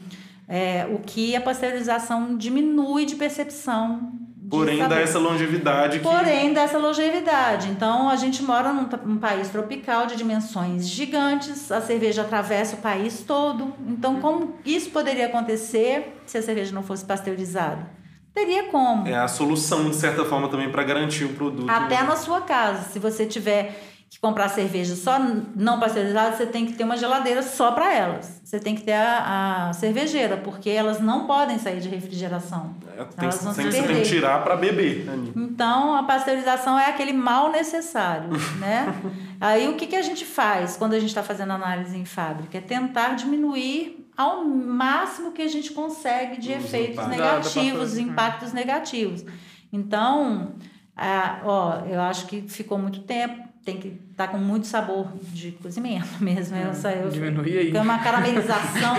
é, o que a pasteurização diminui de percepção Porém, dá essa longevidade que. Porém, dessa longevidade. Então, a gente mora num, num país tropical de dimensões gigantes, a cerveja atravessa o país todo. Então, como isso poderia acontecer se a cerveja não fosse pasteurizada? Teria como. É a solução, de certa forma, também para garantir o produto. Até na sua casa. Se você tiver que comprar cerveja só não pasteurizada, você tem que ter uma geladeira só para elas. Você tem que ter a, a cervejeira, porque elas não podem sair de refrigeração. É, tem, Elas vão tem- se você tem que tirar para beber. Então, a pasteurização é aquele mal necessário, né? Aí, o que, que a gente faz quando a gente está fazendo análise em fábrica? É tentar diminuir ao máximo que a gente consegue de Os efeitos impactos. Negativos, impactos negativos. Então, ah, ó, eu acho que ficou muito tempo, tem que estar com muito sabor de cozimento mesmo. Essa, eu, Diminuir aí. é uma caramelização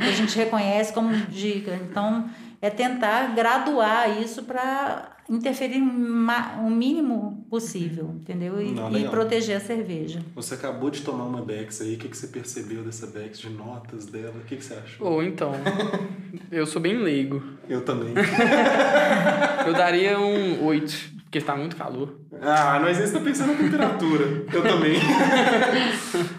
que a gente reconhece como dica. Então, é tentar graduar isso para interferir o mínimo possível, entendeu? E, Não, e proteger a cerveja. Você acabou de tomar uma Bex aí. O que, que você percebeu dessa Bex, de notas dela? O que, que você achou? Ou então, eu sou bem leigo. Eu também. Eu daria um 8, porque tá muito calor. Ah, mas aí você tá pensando na temperatura. Eu também.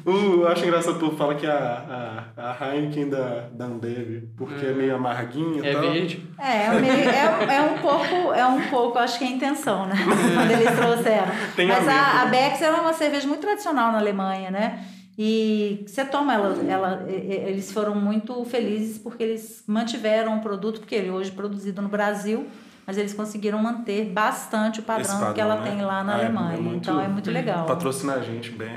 o, eu acho engraçado o povo fala que a, a, a Heineken da, da Ambev, porque é meio amarguinha e É tal. verde. É, é, meio- é, é um pouco, é um pouco, acho que é a intenção, né? Quando eles trouxeram. Tem Mas a a, a ver. Bex era uma cerveja muito tradicional na Alemanha, né? E você toma ela, ela, e- e- eles foram muito felizes porque eles mantiveram o produto, porque ele hoje é produzido no Brasil, mas eles conseguiram manter bastante o padrão, padrão, que ela né? tem lá na Ah, é- Alemanha. é muito- então é muito legal. Patrocina a gente, favor.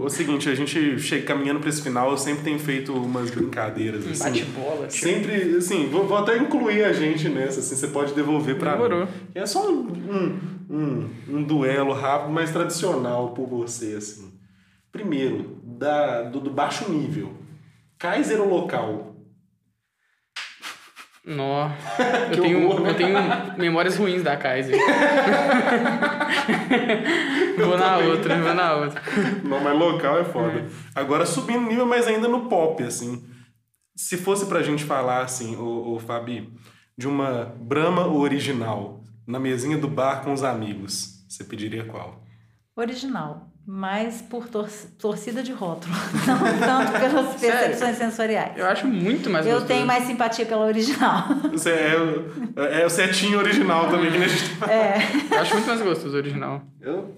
o, o seguinte, a gente chega caminhando para esse final, eu sempre tenho feito umas brincadeiras Um assim. bate-bola. Sempre, assim, vou, vou até incluir a gente nessa, assim, você pode devolver pra Demorou. mim. É só um, um, um, um duelo rápido, mas tradicional por você, assim. Primeiro, da, do, do baixo nível. Kaiser ou local? Nó. Eu tenho, horror, né? eu tenho memórias ruins da Kaiser. vou na também. outra, vou na outra. Não, mas local é foda. Agora, subindo nível, mas ainda no pop, assim. Se fosse pra gente falar, assim, ô, ô Fabi, de uma Brahma original, na mesinha do bar com os amigos, você pediria qual? Original, mas por tor- torcida de rótulo, não tanto pelas percepções sensoriais. Eu acho muito mais Eu gostoso. tenho mais simpatia pela original. Você é, o- é o setinho original também, que a gente tá- É. Eu acho muito mais gostoso o original. Eu,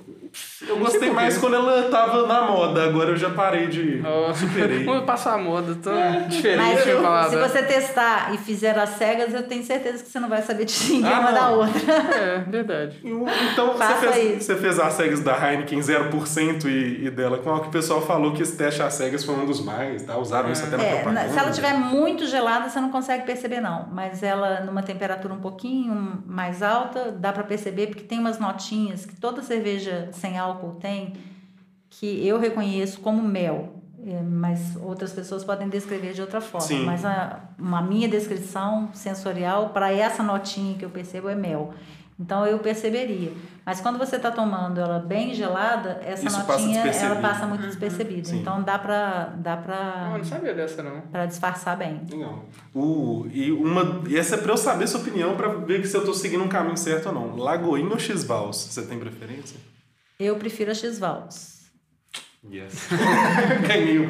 eu gostei mais quando ela tava na moda, agora eu já parei de. Ó, Superei. Eu passo a moda, tô diferente Mas eu- se você testar e fizer as cegas, eu tenho certeza que você não vai saber distinguir Ah, uma da outra. É, verdade. Então, você fez, você fez as cegas da Heineken 0% e, e dela com a que o pessoal falou que esse teste às cegas foi um dos mais, tá? Usaram isso até na É, propaganda. se ela estiver muito gelada, você não consegue perceber, não. Mas ela, numa temperatura um pouquinho mais alta, dá para perceber, porque tem umas notinhas que toda cerveja sem álcool tem, que eu reconheço como mel. É, Mas outras pessoas podem descrever de outra forma. Sim. Mas a, uma minha descrição sensorial para essa notinha que eu percebo é mel. Então eu perceberia. Mas quando você está tomando ela bem gelada, essa Isso passa notinha ela despercebido. passa muito despercebida. Sim. Então dá para dá Não, para eu não sabia dessa, não. para disfarçar bem. Legal. O, e, uma, e essa é pra eu saber sua opinião, pra ver se eu tô seguindo um caminho certo ou não. Lagoinha ou X-Vals? Você tem preferência? Eu prefiro a X-Vals. Yes. Ganhei o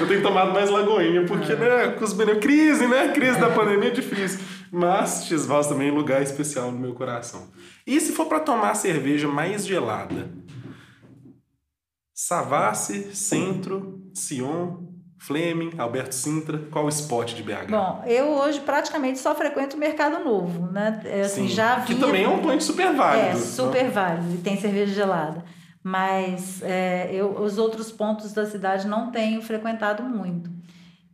Eu tenho tomado mais Lagoinha, porque, né, com os benefícios. Crise, né? Crise da pandemia é difícil. Mas X-Vals também é um lugar especial no meu coração. E se for pra tomar cerveja mais gelada? Savassi, Centro, Sion, Fleming, Alberto Sintra. Qual o spot de BH? Bom, eu hoje praticamente só frequento o Mercado Novo, né? É, Assim, Sim. já Que vinha- também é um point super válido. É, super válido. E tem cerveja gelada. Mas é, eu, os outros pontos da cidade não tenho frequentado muito.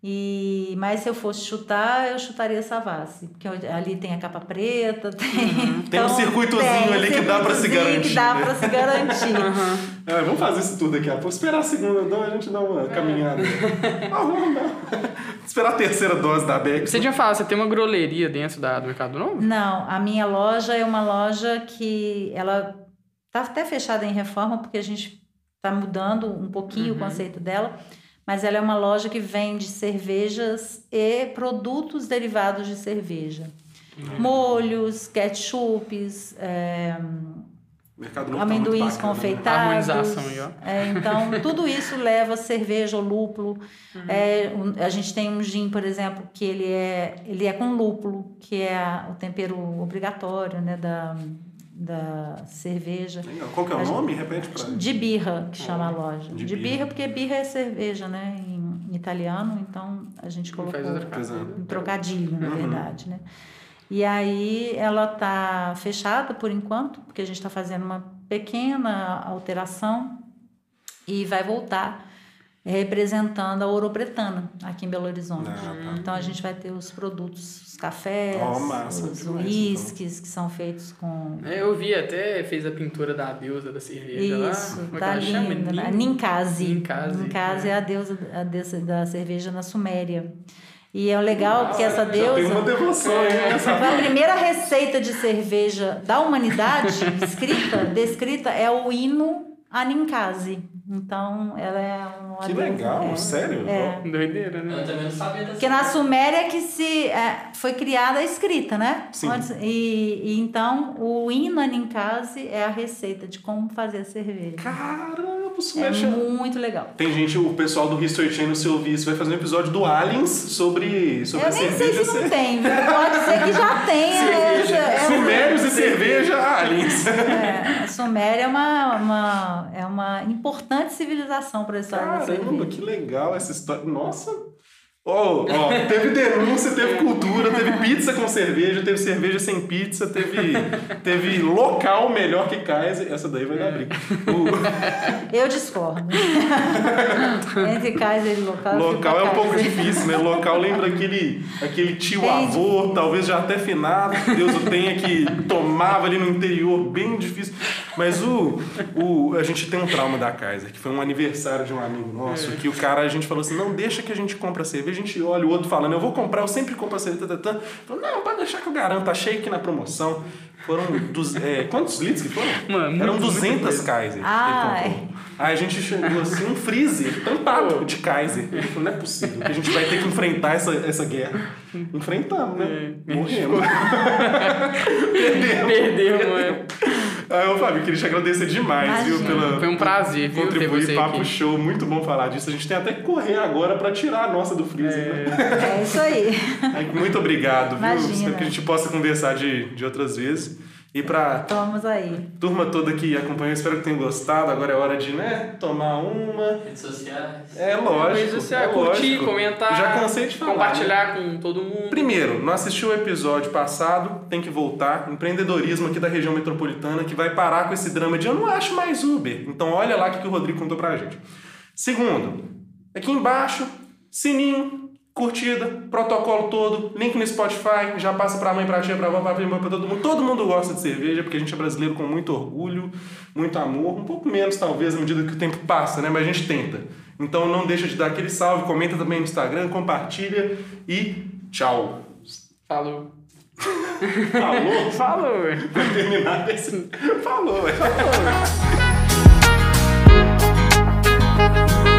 E, mas se eu fosse chutar, eu chutaria Savassi. Porque ali tem a capa preta, tem. Uhum. Tem um então, circuitozinho tem ali que dá pra se circuitozinho garantir, Que dá né? pra se garantir. Ah, vamos fazer isso tudo daqui a pouco. Esperar a segunda dose, a gente dá uma caminhada. Ah, vamos dar. Esperar a terceira dose da Beck. Você tinha falado, você tem uma groleria dentro da, do Mercado Novo? Não, a minha loja é uma loja que ela tá até fechada em reforma porque a gente está mudando um pouquinho o conceito dela, mas ela é uma loja que vende cervejas e produtos derivados de cerveja. molhos, ketchups, é, Mercado Novo tá amendoins né? confeitados. Harmonização aí, ó. É, então, tudo isso leva cerveja ou lúpulo. É, um- a gente tem um gin, por exemplo, que ele é, ele é com lúpulo, que é a- o tempero obrigatório né, da, da cerveja. Legal. Qual que é o gente- nome? Repete pra De birra, que chama a loja. de De, birra. birra, porque birra é cerveja, né? Em italiano, então a gente colocou coisa. um trocadilho, na Uhum. verdade, né? E aí ela tá fechada por enquanto, porque a gente está fazendo uma pequena alteração e vai voltar representando a Ouropretana aqui em Belo Horizonte. Ah, tá. Então a gente vai ter os produtos, os cafés, Ó, massa os uísques que são feitos com É, eu vi até, fez a pintura da deusa da cerveja lá. Isso, é que tá linda. né? Nin- Ninkasi. Ninkasi, Ninkasi é. é a deusa, a deusa da cerveja na Suméria. E é legal porque essa Já tem uma deusa devoção aí nessa foi a primeira receita de cerveja da humanidade escrita, descrita, é o hino a Ninkasi. Então, ela é uma Que legal, é. sério? É. Doideira, Eu né? também não sabia dessa. Porque na Suméria que se é, foi criada a escrita, né? Sim. Antes- e, e então o Ninkasi é a receita de como fazer a cerveja. Caramba, isso É mexe. muito legal. Tem gente, o pessoal do History Channel, se ouvir isso, vai fazer um episódio do Aliens sobre, sobre Eu a nem sei cerveja. se não tem, viu? pode ser que já tenha. Cerveja. essa- Sumérios e cerveja, aliens. É, a Suméria é uma, uma, é uma importante civilização para a história Caramba, que legal essa história. Nossa. Ó, ó, teve denúncia, teve cultura, teve pizza com cerveja, teve cerveja sem pizza, teve, teve local melhor que Kaiser. Essa daí vai dar briga. O Eu discordo. Entre Kaiser e local. local é um pouco Kaiser. difícil, né? Local lembra aquele, aquele tio Bem avô, talvez já até finado, que Deus o tenha, que tomava ali no interior, bem difícil. Mas o, o, a gente tem um trauma da Kaiser, que foi um aniversário de um amigo nosso, que o cara, a gente falou assim, não, deixa que a gente compra cerveja. A gente olha o outro falando, eu vou comprar, eu sempre compro a cerveja. Tá, tá, tá. Falou, não, pode deixar que eu garanto, tá cheio aqui na promoção. Foram, dos, é, quantos litros que foram? Mano, Eram muito, 200 muito Kaiser. Ah, ele comprou. Aí a gente chegou assim, um freezer tampado de Kaiser. Ele falou, não é possível, que a gente vai ter que enfrentar essa, essa guerra. Enfrentamos, né? É, Morremos. Perdemos. Perdeu, mano. Aí, ô Fábio, queria te agradecer demais, viu? Imagina. Pela, Foi um prazer, viu, ter contribuir, você papo aqui. show, muito bom falar disso. A gente tem até que correr agora pra tirar a nossa do freezer. né? É isso aí. Aí, Muito obrigado, viu? Imagina. Espero que a gente possa conversar de, de outras vezes. E pra Vamos aí. turma toda que acompanhou, espero que tenham gostado. Agora é hora de, né, tomar uma. Redes sociais. É lógico. Redes sociais, é curtir, lógico. comentar. Já cansei de falar. né? Compartilhar com todo mundo. Primeiro, não assistiu o episódio passado, tem que voltar. Empreendedorismo aqui da região metropolitana, que vai parar com esse drama de eu não acho mais Uber. Então olha lá o que que o Rodrigo contou pra gente. Segundo, aqui embaixo, sininho, curtida, protocolo todo, link no Spotify, já passa pra mãe, pra tia, pra avó, pra prima, pra todo mundo. Todo mundo gosta de cerveja, porque a gente é brasileiro com muito orgulho, muito amor, um pouco menos talvez à medida que o tempo passa, né? Mas a gente tenta. Então não deixa de dar aquele salve, comenta também no Instagram, compartilha e tchau. Falou. Falou? Falou. Terminar esse... Falou. Falou.